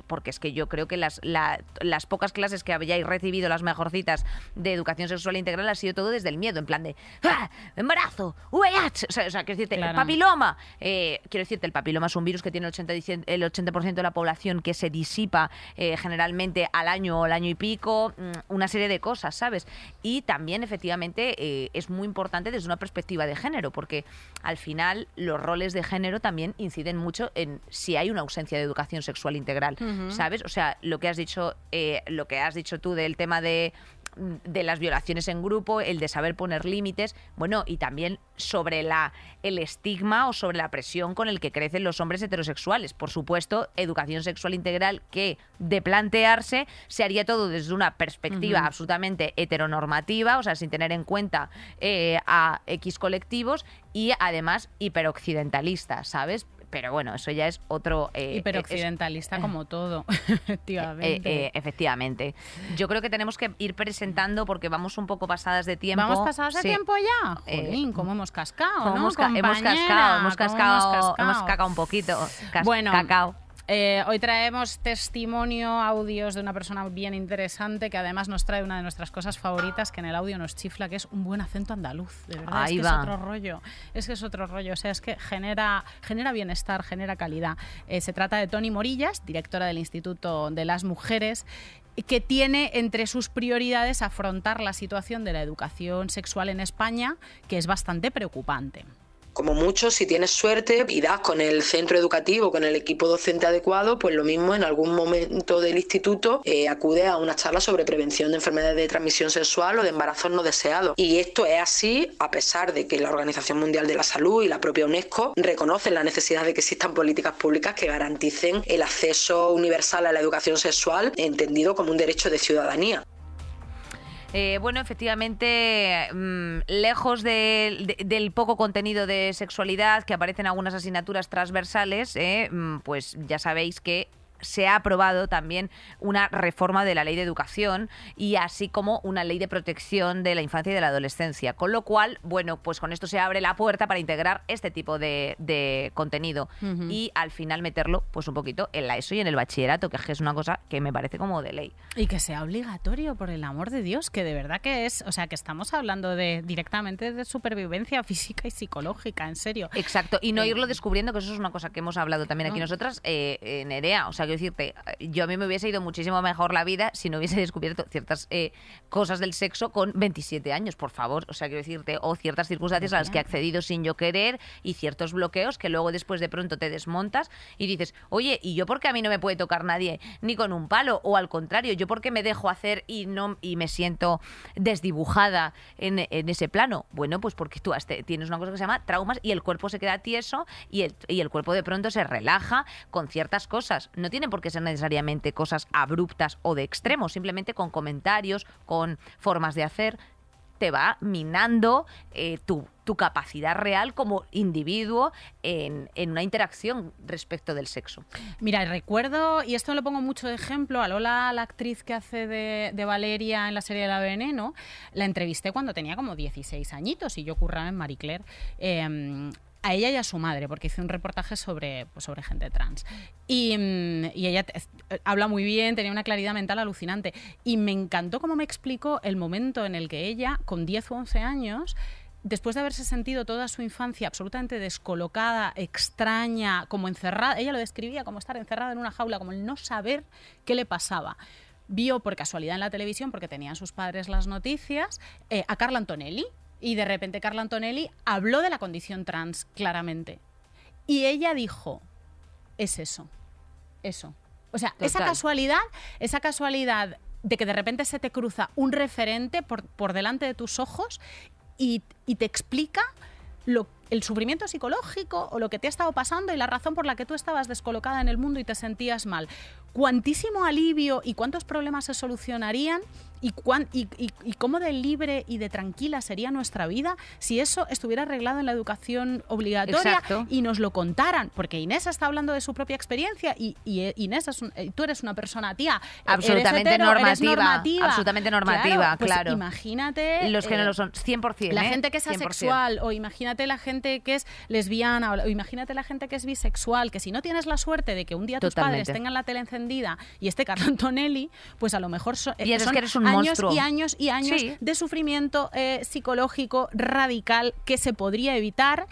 porque es que yo creo que las, la- las pocas clases que habíais recibido, las mejorcitas de educación sexual integral, ha sido todo desde el miedo, en plan de ¡Ah! embarazo, VIH, o sea, o sea, quiero decirte, Claro. papiloma. Eh, quiero decirte, el papiloma es un virus que tiene el 80%, dici- el 80 de la población que se disipa eh, generalmente al año o al año y pico, mm, una serie de cosas, ¿sabes? Y también, efectivamente, eh, es muy importante desde una perspectiva de género, porque al final los roles de género también inciden mucho en si hay una ausencia de educación sexual integral, ¿sabes? O sea, lo que has dicho, eh, lo que has dicho tú del tema de de las violaciones en grupo, el de saber poner límites, bueno, y también sobre la el estigma o sobre la presión con el que crecen los hombres heterosexuales. Por supuesto, educación sexual integral que de plantearse se haría todo desde una perspectiva absolutamente heteronormativa, o sea, sin tener en cuenta eh, a X colectivos y además hiperoccidentalista, ¿sabes? Pero bueno, eso ya es otro... eh, es- Hiperoccidentalista como todo, eh, efectivamente. eh, efectivamente. Yo creo que tenemos que ir presentando porque vamos un poco pasadas de tiempo. ¿Vamos pasados de Sí. tiempo ya? Eh, Jolín, cómo hemos cascado, ¿no, hemos, ca- hemos cascado, hemos ¿Cómo cascado, hemos cascado? un poquito. Cas- Bueno, cacao. Eh, hoy traemos testimonio, audios de una persona bien interesante que además nos trae una de nuestras cosas favoritas que en el audio nos chifla, que es un buen acento andaluz. De verdad, Ahí es que va. es otro rollo. Es que es otro rollo. O sea, es que genera, genera bienestar, genera calidad. Eh, se trata de Tony Morillas, directora del Instituto de las Mujeres que tiene entre sus prioridades afrontar la situación de la educación sexual en España, que es bastante preocupante. Como mucho, si tienes suerte y das con el centro educativo, con el equipo docente adecuado, pues lo mismo en algún momento del instituto eh, acude a una charla sobre prevención de enfermedades de transmisión sexual o de embarazos no deseados. Y esto es así a pesar de que la Organización Mundial de la Salud y la propia UNESCO reconocen la necesidad de que existan políticas públicas que garanticen el acceso universal a la educación sexual, entendido como un derecho de ciudadanía. Eh, bueno, efectivamente, mm, lejos de- de- del poco contenido de sexualidad que aparecen en algunas asignaturas transversales, eh, mm, pues ya sabéis que se ha aprobado también una reforma de la ley de educación y así como una ley de protección de la infancia y de la adolescencia. Con lo cual, bueno, pues con esto se abre la puerta para integrar este tipo de, de contenido y al final meterlo pues un poquito en la ESO y en el bachillerato, que es una cosa que me parece como de ley. Y que sea obligatorio, por el amor de Dios, que de verdad que es, o sea, que estamos hablando de directamente de supervivencia física y psicológica, en serio. Exacto, y no Eh, irlo descubriendo, que eso es una cosa que hemos hablado también aquí No. nosotras, eh, eh, Nerea. O sea, quiero decirte, yo a mí me hubiese ido muchísimo mejor la vida si no hubiese descubierto ciertas eh, cosas del sexo con 27 años, por favor. O sea, quiero decirte, o ciertas circunstancias a las que he accedido sin yo querer y ciertos bloqueos que luego después de pronto te desmontas y dices, oye, ¿y yo por qué a mí no me puede tocar nadie ni con un palo? O al contrario, ¿yo por qué me dejo hacer y no y me siento desdibujada en, en ese plano? Bueno, pues porque tú has- tienes una cosa que se llama traumas y el cuerpo se queda tieso y el, y el cuerpo de pronto se relaja con ciertas cosas. No tienen por qué ser necesariamente cosas abruptas o de extremos, simplemente con comentarios, con formas de hacer te va minando eh, tu, tu capacidad real como individuo en, en una interacción respecto del sexo. Mira, recuerdo, y esto lo pongo mucho de ejemplo, a Lola, la actriz que hace de, de Valeria en la serie de La Veneno, la entrevisté cuando tenía como 16 añitos y yo curraba en Marie Claire. eh, a ella y a su madre, porque hice un reportaje sobre, pues, sobre gente trans. Y, mm, y ella eh, habla muy bien, tenía una claridad mental alucinante. Y me encantó cómo me explicó el momento en el que ella, con 10 o 11 años, después de haberse sentido toda su infancia absolutamente descolocada, extraña, como encerrada, ella lo describía como estar encerrada en una jaula, como el no saber qué le pasaba. Vio por casualidad en la televisión, porque tenían sus padres las noticias, eh, a Carla Antonelli. Y de repente Carla Antonelli habló de la condición trans claramente. Y ella dijo, es eso, eso. O sea, esa casualidad, esa casualidad de que de repente se te cruza un referente por, por delante de tus ojos y, y te explica lo- el sufrimiento psicológico o lo que te ha estado pasando y la razón por la que tú estabas descolocada en el mundo y te sentías mal. Cuantísimo alivio y cuántos problemas se solucionarían ¿Y, cuán, y, y, y cómo de libre y de tranquila sería nuestra vida si eso estuviera arreglado en la educación obligatoria Exacto. y nos lo contaran? Porque Inés está hablando de su propia experiencia y, eh, Inés, es un- eh, tú eres una persona tía. eh, eres Absolutamente eres normativa, absolutamente normativa, pues claro. Imagínate. Los eh, géneros son 100%. la ¿eh? gente que es 100%. asexual o imagínate la gente que es lesbiana o, imagínate la gente que es bisexual, que si no tienes la suerte de que un día tus padres tengan la tele encendida y esté Carlo Antonelli, pues a lo mejor so- eh, son que eres un años monstruo. y años y años Sí. de sufrimiento eh, psicológico radical que se podría evitar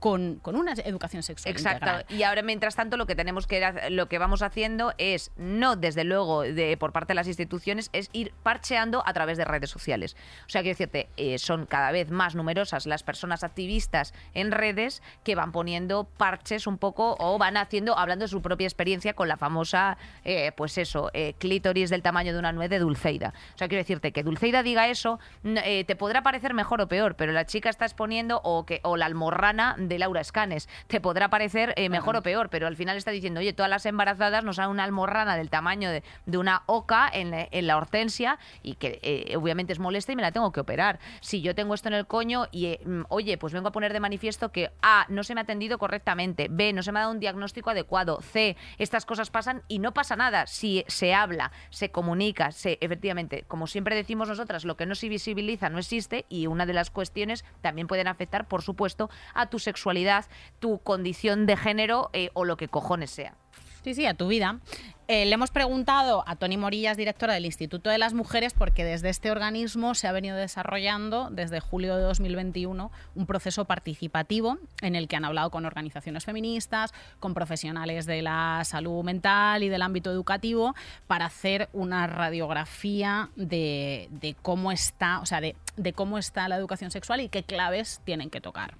con, con una educación sexual Exacto. integral. Y ahora, mientras tanto, lo que tenemos que lo que vamos haciendo es, no desde luego de, por parte de las instituciones, es ir parcheando a través de redes sociales. O sea, quiero decirte, eh, son cada vez más numerosas las personas activistas en redes que van poniendo parches un poco o van haciendo, hablando de su propia experiencia con la famosa, eh, pues eso, eh, clítoris del tamaño de una nuez de Dulceida. O sea, quiero decirte que Dulceida diga eso, eh, te podrá parecer mejor o peor, pero la chica está exponiendo o que o la almorrana de Laura Escanes. Te podrá parecer eh, mejor o peor, pero al final está diciendo, oye, todas las embarazadas nos dan una almorrana del tamaño de, de una oca en, la- en la hortensia y que eh, obviamente es molesta y me la tengo que operar. Si yo tengo esto en el coño y, eh, mm, oye, pues vengo a poner de manifiesto que A, no se me ha atendido correctamente, B, no se me ha dado un diagnóstico adecuado, C, estas cosas pasan y no pasa nada. Si se habla, se comunica, se efectivamente, como siempre decimos nosotras, lo que no se visibiliza no existe y una de las cuestiones también pueden afectar, por supuesto, a tu sexualidad, tu condición de género eh, o lo que cojones sea. Sí, sí, a tu vida. Eh, le hemos preguntado a Toni Morillas, directora del Instituto de las Mujeres, porque desde este organismo se ha venido desarrollando desde julio de 2021 un proceso participativo en el que han hablado con organizaciones feministas, con profesionales de la salud mental y del ámbito educativo para hacer una radiografía de, cómo está, o sea, de cómo está la educación sexual y qué claves tienen que tocar.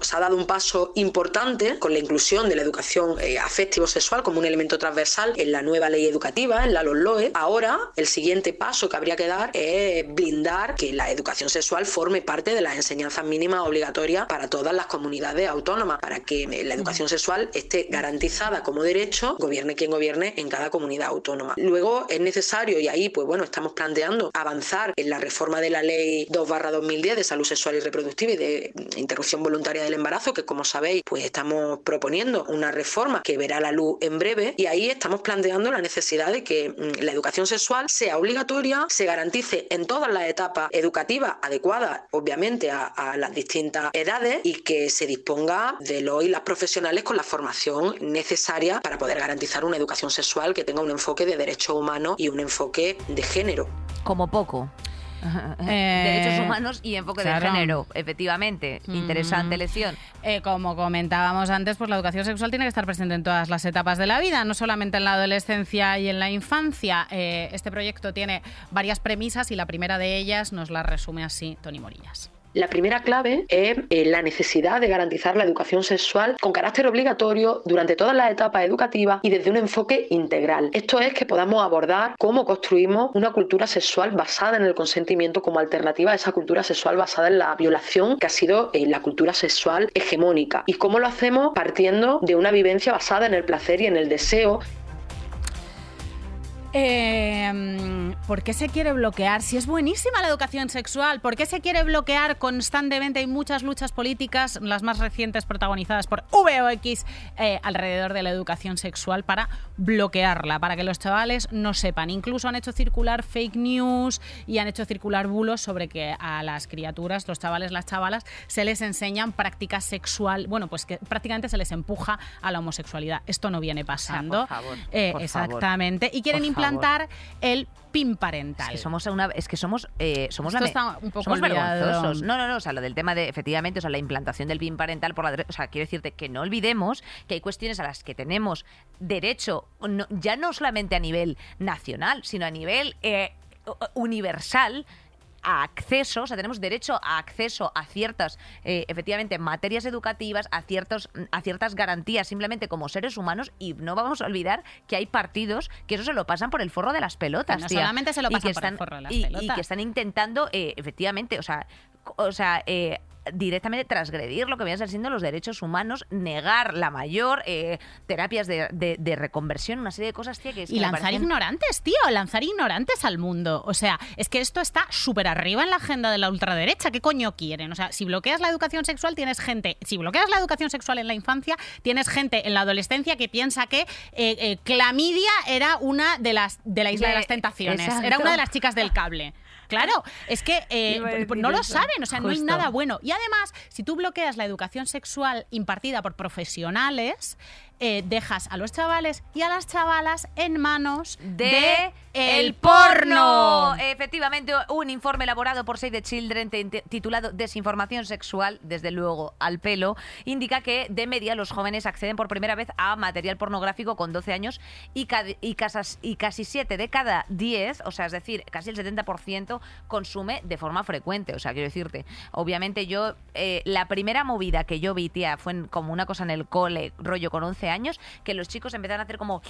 Se ha dado un paso importante con la inclusión de la educación eh, afectivo-sexual como un elemento transversal en la nueva ley educativa, en la LOLOE. Ahora, el siguiente paso que habría que dar es blindar que la educación sexual forme parte de las enseñanzas mínimas obligatorias para todas las comunidades autónomas, para que eh, la educación sexual esté garantizada como derecho, gobierne quien gobierne en cada comunidad autónoma. Luego es necesario, y ahí pues bueno, estamos planteando avanzar en la reforma de la ley 2-2010 de salud sexual y reproductiva y de mm, interrupción voluntaria del embarazo, que como sabéis, pues estamos proponiendo una reforma que verá la luz en breve y ahí estamos planteando la necesidad de que mm, la educación sexual sea obligatoria, se garantice en todas las etapas educativas adecuadas, obviamente, a, a las distintas edades y que se disponga de los y las profesionales con la formación necesaria para poder garantizar una educación sexual que tenga un enfoque de derechos humanos y un enfoque de género. Como poco. Eh, Derechos humanos y enfoque claro. de género, efectivamente. Interesante Mm. lección. Eh, como comentábamos antes, pues la educación sexual tiene que estar presente en todas las etapas de la vida, no solamente en la adolescencia y en la infancia. Eh, este proyecto tiene varias premisas y la primera de ellas nos la resume así Tony Morillas. La primera clave es eh, la necesidad de garantizar la educación sexual con carácter obligatorio durante todas las etapas educativas y desde un enfoque integral. Esto es que podamos abordar cómo construimos una cultura sexual basada en el consentimiento como alternativa a esa cultura sexual basada en la violación que ha sido eh, la cultura sexual hegemónica. Y cómo lo hacemos partiendo de una vivencia basada en el placer y en el deseo Eh, ¿Por qué se quiere bloquear? Si es buenísima la educación sexual, ¿por qué se quiere bloquear constantemente? Hay muchas luchas políticas, las más recientes protagonizadas por VOX, eh, alrededor de la educación sexual para bloquearla, para que los chavales no sepan. Incluso han hecho circular fake news y han hecho circular bulos sobre que a las criaturas, los chavales, las chavalas, se les enseñan prácticas sexual, bueno, pues que prácticamente se les empuja a la homosexualidad. Esto no viene pasando. por favor, Eh, por favor. exactamente. Y quieren favor. Implantar el PIN parental. Es que somos una, es que somos, eh, somos Esto la está un poco somos vergonzosos. No, no, no, o sea, lo del tema de efectivamente, o sea, la implantación del PIN parental por la, o sea, quiero decirte que no olvidemos que hay cuestiones a las que tenemos derecho, no- ya no solamente a nivel nacional, sino a nivel eh, universal a acceso, o sea, tenemos derecho a acceso a ciertas, eh, efectivamente, materias educativas, a, ciertos, a ciertas garantías simplemente como seres humanos y no vamos a olvidar que hay partidos que eso se lo pasan por el forro de las pelotas, Que no tía. solamente se lo pasan por el forro de las y- y pelotas. que están intentando, eh, efectivamente, o sea, o sea, eh, directamente transgredir lo que vienen a ser siendo los derechos humanos, negar la mayor, eh, terapias de, de- de reconversión, una serie de cosas, tía, que es Y que lanzar parecen- ignorantes, tío, lanzar ignorantes al mundo. O sea, es que esto está súper arriba en la agenda de la ultraderecha. ¿Qué coño quieren? O sea, si bloqueas la educación sexual, tienes gente. Si bloqueas la educación sexual en la infancia, tienes gente en la adolescencia que piensa que eh, eh, clamidia era una de las de la isla de, De- las tentaciones. exacto. Era una de las chicas del cable. Claro, es que eh, no lo saben, o sea, no hay nada bueno. Y además, si tú bloqueas la educación sexual impartida por profesionales, eh, dejas a los chavales y a las chavalas en manos de, el porno. Efectivamente, un informe elaborado por Save the Children titulado Desinformación sexual, desde luego al pelo, indica que de media los jóvenes acceden por primera vez a material pornográfico con 12 años y, ca- y, casas- y casi 7 de cada 10, o sea, es decir, casi el 70% consume de forma frecuente. O sea, quiero decirte, obviamente yo, eh, la primera movida que yo vi, tía, fue en- como una cosa en el cole, rollo con 11 años, que los chicos empezaron a hacer como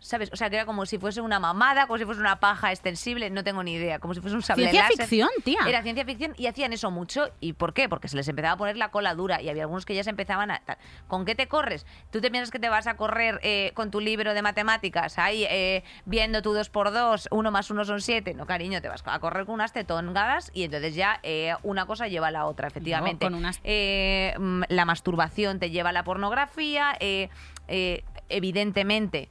¿Sabes? O sea, que era como si fuese una mamada, como si fuese una paja extensible, no tengo ni idea, como si fuese un sable Ciencia láser. ficción, tía. Era ciencia ficción y hacían eso mucho. ¿Y por qué? Porque se les empezaba a poner la cola dura y había algunos que ya se empezaban a... ¿Con qué te corres? ¿Tú te piensas que te vas a correr eh, con tu libro de matemáticas ahí eh, viendo tu 2x2, 1 más 1 son 7? No, cariño, te vas a correr con unas tetongadas y entonces ya eh, una cosa lleva a la otra, efectivamente. con unas- mm, la masturbación te lleva a la pornografía, evidentemente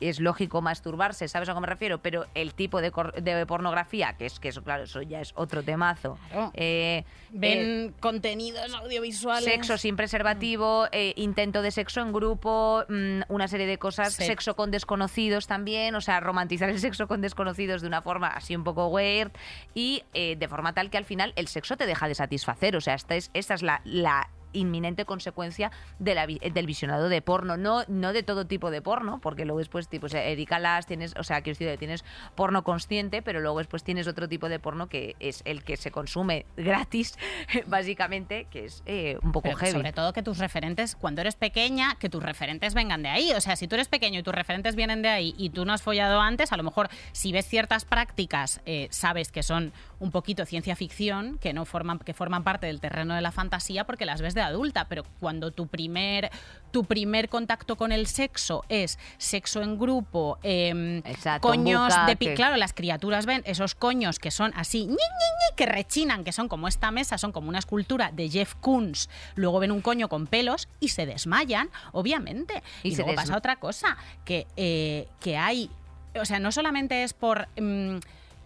es lógico masturbarse, ¿sabes a qué me refiero? Pero el tipo de, cor- de pornografía, que es que eso, claro, eso ya es otro temazo. Claro. Eh, eh, Ven contenidos audiovisuales. Sexo sin preservativo, eh, intento de sexo en grupo, mm, una serie de cosas, Sí. sexo con desconocidos también, o sea, romantizar el sexo con desconocidos de una forma así un poco weird y eh, de forma tal que al final el sexo te deja de satisfacer, o sea, esta es, esta es la, la inminente consecuencia de la vi- del visionado de porno, no, no de todo tipo de porno, porque luego después, tipo, o sea, Erika Las, tienes, o sea, decir, tienes porno consciente, pero luego después tienes otro tipo de porno que es el que se consume gratis, básicamente, que es eh, un poco Pero que heavy. sobre todo que tus referentes, cuando eres pequeña, que tus referentes vengan de ahí. O sea, si tú eres pequeño y tus referentes vienen de ahí y tú no has follado antes, a lo mejor si ves ciertas prácticas, eh, sabes que son un poquito ciencia ficción, que no forman, que forman parte del terreno de la fantasía porque las ves de adulta. Pero cuando tu primer, tu primer contacto con el sexo es sexo en grupo, em, Exacto, coños de bucaque. claro, las criaturas ven esos coños que son así, ñi, ñi, ñi, que rechinan, que son como esta mesa, son como una escultura de Jeff Koons. Luego ven un coño con pelos y se desmayan, obviamente. Y Y, se luego pasa otra cosa, que, eh, que hay, o sea, no solamente es por... mm,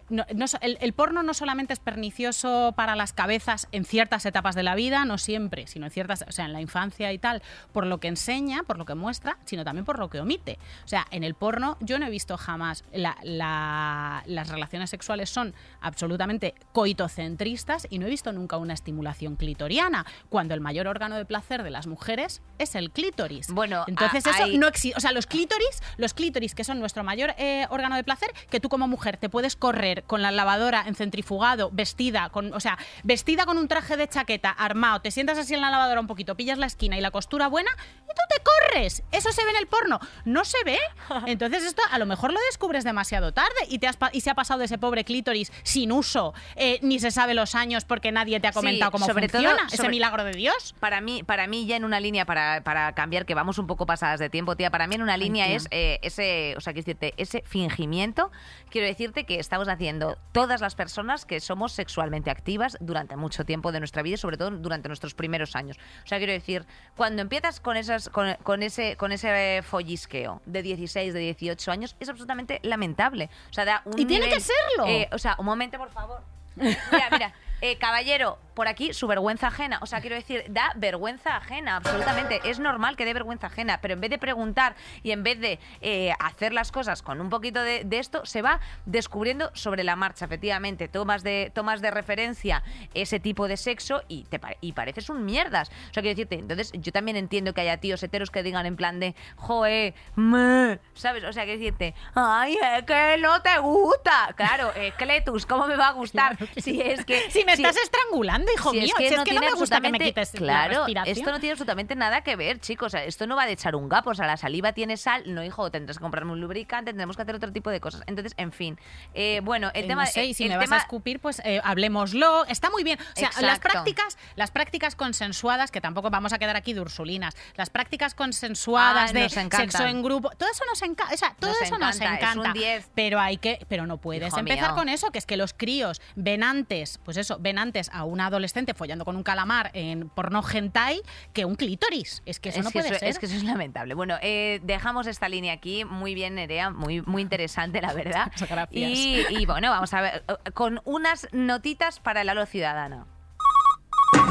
no- no so- el, el porno no solamente es pernicioso para las cabezas en ciertas etapas de la vida, no siempre, sino en ciertas, o sea, en la infancia y tal, por lo que enseña, por lo que muestra, sino también por lo que omite. O sea, en el porno yo no he visto jamás la- la- las relaciones sexuales son absolutamente coitocentristas y no he visto nunca una estimulación clitoriana, cuando el mayor órgano de placer de las mujeres es el clítoris. Bueno, entonces a- eso hay- no existe, o sea, los clítoris, los clítoris que son nuestro mayor eh, órgano de placer, que tú como mujer te puedes correr con la lavadora en centrifugado, vestida con, o sea, vestida con un traje de chaqueta armado, te sientas así en la lavadora un poquito, pillas la esquina y la costura buena y tú te corres. Eso se ve en el porno, no se ve. Entonces esto a lo mejor lo descubres demasiado tarde y te has y se ha pasado ese pobre clítoris sin uso, eh, ni se sabe los años porque nadie te ha Sí, comentado cómo sobre todo- funciona ese sobre- milagro de Dios. Para mí, para mí ya en una línea para, para cambiar, que vamos un poco pasadas de tiempo, tía, para mí en una línea tía. es eh, ese, o sea, quiero decirte, ese fingimiento, quiero decirte que estamos haciendo todas las personas que somos sexualmente activas durante mucho tiempo de nuestra vida y sobre todo durante nuestros primeros años. O sea, quiero decir, cuando empiezas con esas con, con ese con ese follisqueo de 16, de 18 años, es absolutamente lamentable. O sea, da un Y tiene nivel- que serlo. eh, o sea, un momento, por favor. Mira, mira, eh, caballero, por aquí su vergüenza ajena. O sea, quiero decir, da vergüenza ajena, absolutamente. Es normal que dé vergüenza ajena, pero en vez de preguntar y en vez de eh, hacer las cosas con un poquito de, de esto, se va descubriendo sobre la marcha, efectivamente. Tomas de, tomas de referencia ese tipo de sexo y, te y pareces un mierdas. O sea, quiero decirte, entonces yo también entiendo que haya tíos heteros que digan en plan de, joe, me", ¿sabes? O sea, quiero decirte, ay, es que no te gusta. Claro, eh, Cletus, ¿cómo me va a gustar? Si es que... Si me estás estrangulando. hijo mío. si es que no me gusta que me quites la Claro, esto no tiene absolutamente nada que ver, chicos. O sea, esto no va de echar un gapo. O sea, la saliva tiene sal. No, hijo, tendrás que comprarme un lubricante, tendremos que hacer otro tipo de cosas. Entonces, en fin. Eh, bueno, el Eh, tema... no sé, y si el me vas a escupir, pues eh, hablemoslo. Está muy bien. O sea, las prácticas, las prácticas consensuadas, que tampoco vamos a quedar aquí de ursulinas, las prácticas consensuadas Ah, de sexo en grupo, todo eso nos encanta. O sea, todo Nos eso nos encanta, es un encanta. 10. Pero hay que, pero no puedes Hijo empezar mío. con eso, que es que los críos ven antes, pues eso, ven antes a un adolescente follando con un calamar en porno hentai que un clítoris. Es que eso es no que puede eso, ser. es que eso es lamentable. Bueno, eh, dejamos esta línea aquí. Muy bien, Nerea. Muy, muy interesante, la verdad. Muchas gracias. Y, y bueno, vamos a ver. eh, Con unas notitas para el halo ciudadano.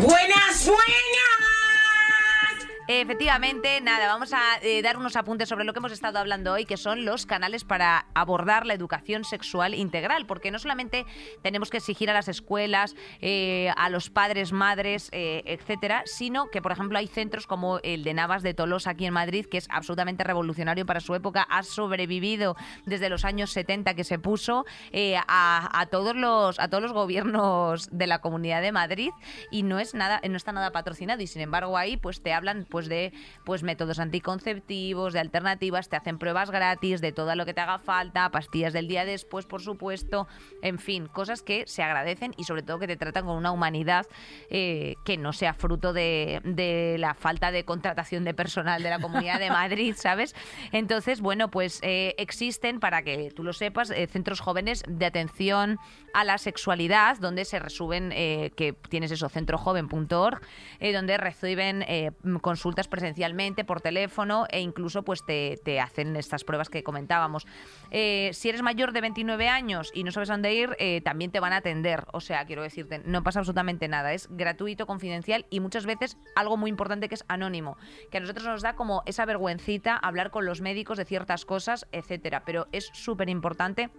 ¡Buenas, Efectivamente, nada, vamos a eh, dar unos apuntes sobre lo que hemos estado hablando hoy, que son los canales para abordar la educación sexual integral, porque no solamente tenemos que exigir a las escuelas, eh, a los padres, madres, eh, etcétera, sino que, por ejemplo, hay centros como el de Navas de Tolosa aquí en Madrid, que es absolutamente revolucionario para su época, ha sobrevivido desde los años 70 que se puso eh, a, a todos los a todos los gobiernos de la Comunidad de Madrid y no es nada no está nada patrocinado y sin embargo ahí pues te hablan pues de pues métodos anticonceptivos, de alternativas, te hacen pruebas gratis de todo lo que te haga falta, pastillas del día después, por supuesto, en fin, cosas que se agradecen y sobre todo que te tratan con una humanidad eh, que no sea fruto de, de la falta de contratación de personal de la Comunidad de Madrid, ¿sabes? Entonces, bueno, pues eh, existen, para que tú lo sepas, eh, centros jóvenes de atención a la sexualidad, donde se resuben, que tienes eso, centrojoven.org, donde reciben eh, consultas presencialmente por teléfono e incluso pues te, hacen estas pruebas que comentábamos. Eh, si eres mayor de 29 años y no sabes dónde ir, eh, también te van a atender. O sea, quiero decirte, no pasa absolutamente nada. Es gratuito, confidencial y muchas veces algo muy importante que es anónimo. Que a nosotros nos da como esa vergüencita hablar con los médicos de ciertas cosas, etcétera. Pero es súper importante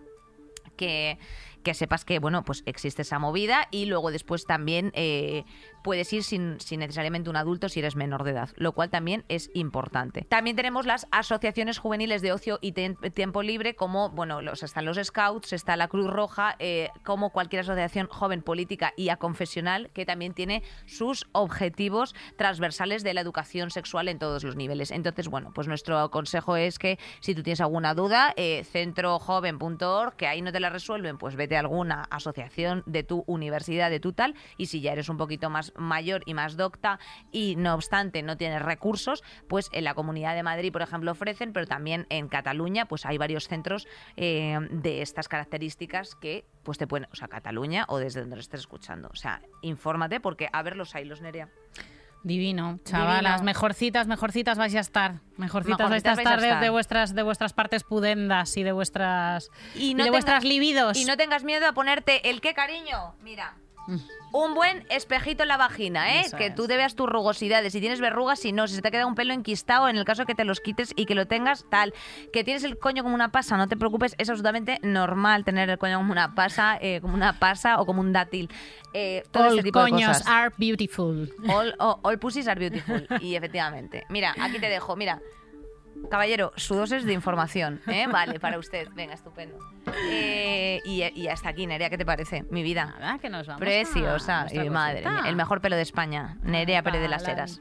que, que sepas que bueno pues existe esa movida y luego después también eh, puedes ir sin, necesariamente un adulto si eres menor de edad, lo cual también es importante. También tenemos las asociaciones juveniles de ocio y tiempo libre, como bueno, los, están los Scouts, está la Cruz Roja, eh, como cualquier asociación joven política y aconfesional que también tiene sus objetivos transversales de la educación sexual en todos los niveles. Entonces, bueno, pues nuestro consejo es que si tú tienes alguna duda, eh, centrojoven.org, que ahí no te la resuelven, pues vete alguna asociación de tu universidad, de tu tal, y si ya eres un poquito más mayor y más docta y no obstante no tienes recursos, pues en la Comunidad de Madrid, por ejemplo, ofrecen, pero también en Cataluña, pues hay varios centros eh, de estas características que pues te pueden, o sea, Cataluña o desde donde lo estés escuchando. O sea, infórmate porque a ver los hilos, Nerea. Divino, chavalas, Divino. mejorcitas, mejorcitas vais a estar. Mejorcitas, vais a vais a estar de, vuestras de vuestras partes pudendas y de vuestras Y y no de tengas- vuestras libidos. Y no tengas miedo a ponerte el qué cariño. Mira. Un buen espejito en la vagina, ¿eh? Mm. Eso que es. tú te veas tus rugosidades. Si tienes verrugas, si no. Si se te queda un pelo enquistado, en el caso que te los quites y que lo tengas, tal. Que tienes el coño como una pasa, no te preocupes. Es absolutamente normal tener el coño como una pasa, eh, como una pasa o como un dátil. Eh, todo All este tipo de coños cosas. are beautiful. All, all- all pussies are beautiful. Y efectivamente. Mira, aquí te dejo. Mira. Caballero, su dosis de información, ¿eh? Vale, para usted. Venga, estupendo. Eh, y, y hasta aquí, Nerea, ¿qué te parece? Mi vida. Nada, que nos vamos Preciosa. Y madre cosita. mía, el mejor pelo de España. Nerea Pérez de las Heras.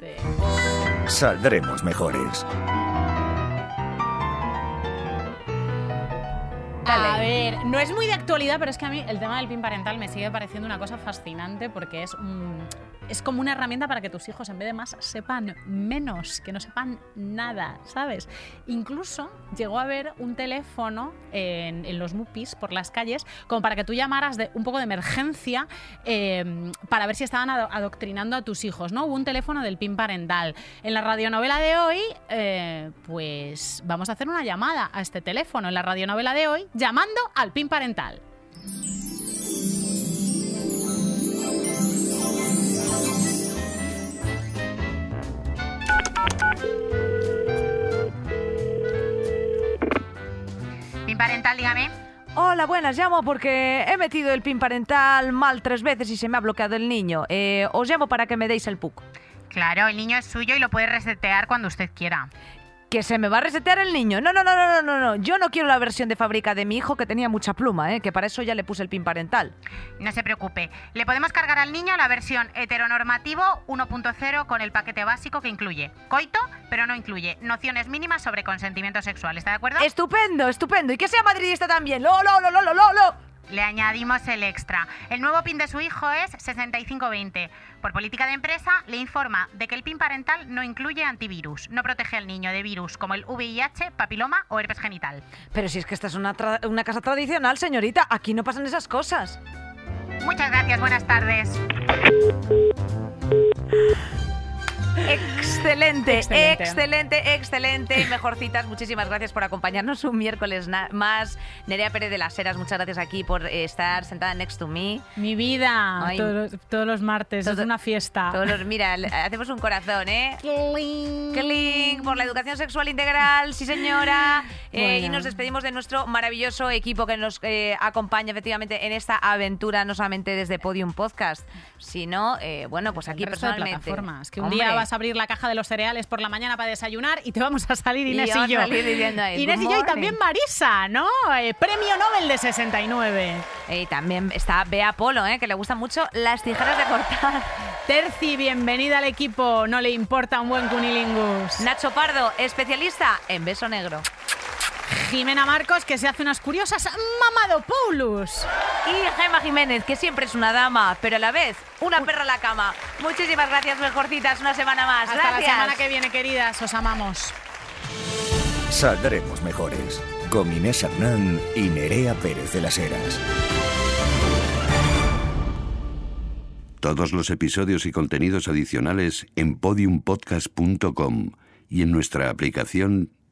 Saldremos mejores. A ver, no es muy de actualidad, pero es que a mí el tema del PIN parental me sigue pareciendo una cosa fascinante porque es, un- es como una herramienta para que tus hijos en vez de más sepan menos, que no sepan nada, ¿sabes? Incluso llegó a haber un teléfono en, los MUPIs por las calles como para que tú llamaras de un poco de emergencia eh, para ver si estaban ado- adoctrinando a tus hijos, ¿no? Hubo un teléfono del PIN parental. En la radionovela de hoy, eh, pues vamos a hacer una llamada a este teléfono. En la radionovela de hoy, llamando al PIN parental. PIN parental, dígame. Hola, buenas. Llamo porque he metido el PIN parental mal tres veces y se me ha bloqueado el niño. Eh, os llamo para que me deis el PUC. Claro, el niño es suyo y lo puede resetear cuando usted quiera. Que se me va a resetear el niño. No, no, no, no, no, no, no. Yo no quiero la versión de fábrica de mi hijo que tenía mucha pluma, ¿eh? que para eso ya le puse el pin parental. No se preocupe. Le podemos cargar al niño la versión heteronormativo 1.0 con el paquete básico que incluye coito, pero no incluye nociones mínimas sobre consentimiento sexual. ¿Está de acuerdo? Estupendo, estupendo. Y que sea madridista también. Lo, lo, lo, lo, lo, lo, lo. Le añadimos el extra. El nuevo PIN de su hijo es 6520. Por política de empresa, le informa de que el PIN parental no incluye antivirus. No protege al niño de virus como el VIH, papiloma o herpes genital. Pero si es que esta es una, tra- una casa tradicional, señorita. Aquí no pasan esas cosas. Muchas gracias, buenas tardes. Excelente, Excelente. excelente, excelente, mejorcitas, muchísimas gracias por acompañarnos un miércoles más. Nerea Pérez de las Heras, muchas gracias aquí por eh, estar sentada next to me. Mi vida, Ay. todos, los- todos los martes, Todo- es una fiesta. Todos los, mira, hacemos un corazón, ¿eh? Clink, por la educación sexual integral, sí señora. Eh, y nos despedimos de nuestro maravilloso equipo que nos eh, acompaña efectivamente en esta aventura, no solamente desde Podium Podcast, sino, eh, bueno, pues aquí El resto de personalmente. plataformas. Que un Hombre. día vas a abrir la caja de los cereales por la mañana para desayunar y te vamos a salir Y Inés y, a yo. salir ahí, Inés "Good y yo y morning". también Marisa, ¿no? Eh, premio Nobel de 69. Y también está Bea Polo, ¿eh? que le gustan mucho las tijeras de cortar. Terci, bienvenida al equipo. No le importa un buen cunilingus. Nacho Pardo, especialista en beso negro. Jimena Marcos, que se hace unas curiosas Mamadopoulos. Y Gemma Jiménez, que siempre es una dama, pero a la vez una perra a la cama. Muchísimas gracias, mejorcitas, una semana más. Hasta gracias. la semana que viene, queridas. Os amamos. Saldremos mejores. Con Inés Hernán y Nerea Pérez de las Heras. Todos los episodios y contenidos adicionales en podiumpodcast.com y en nuestra aplicación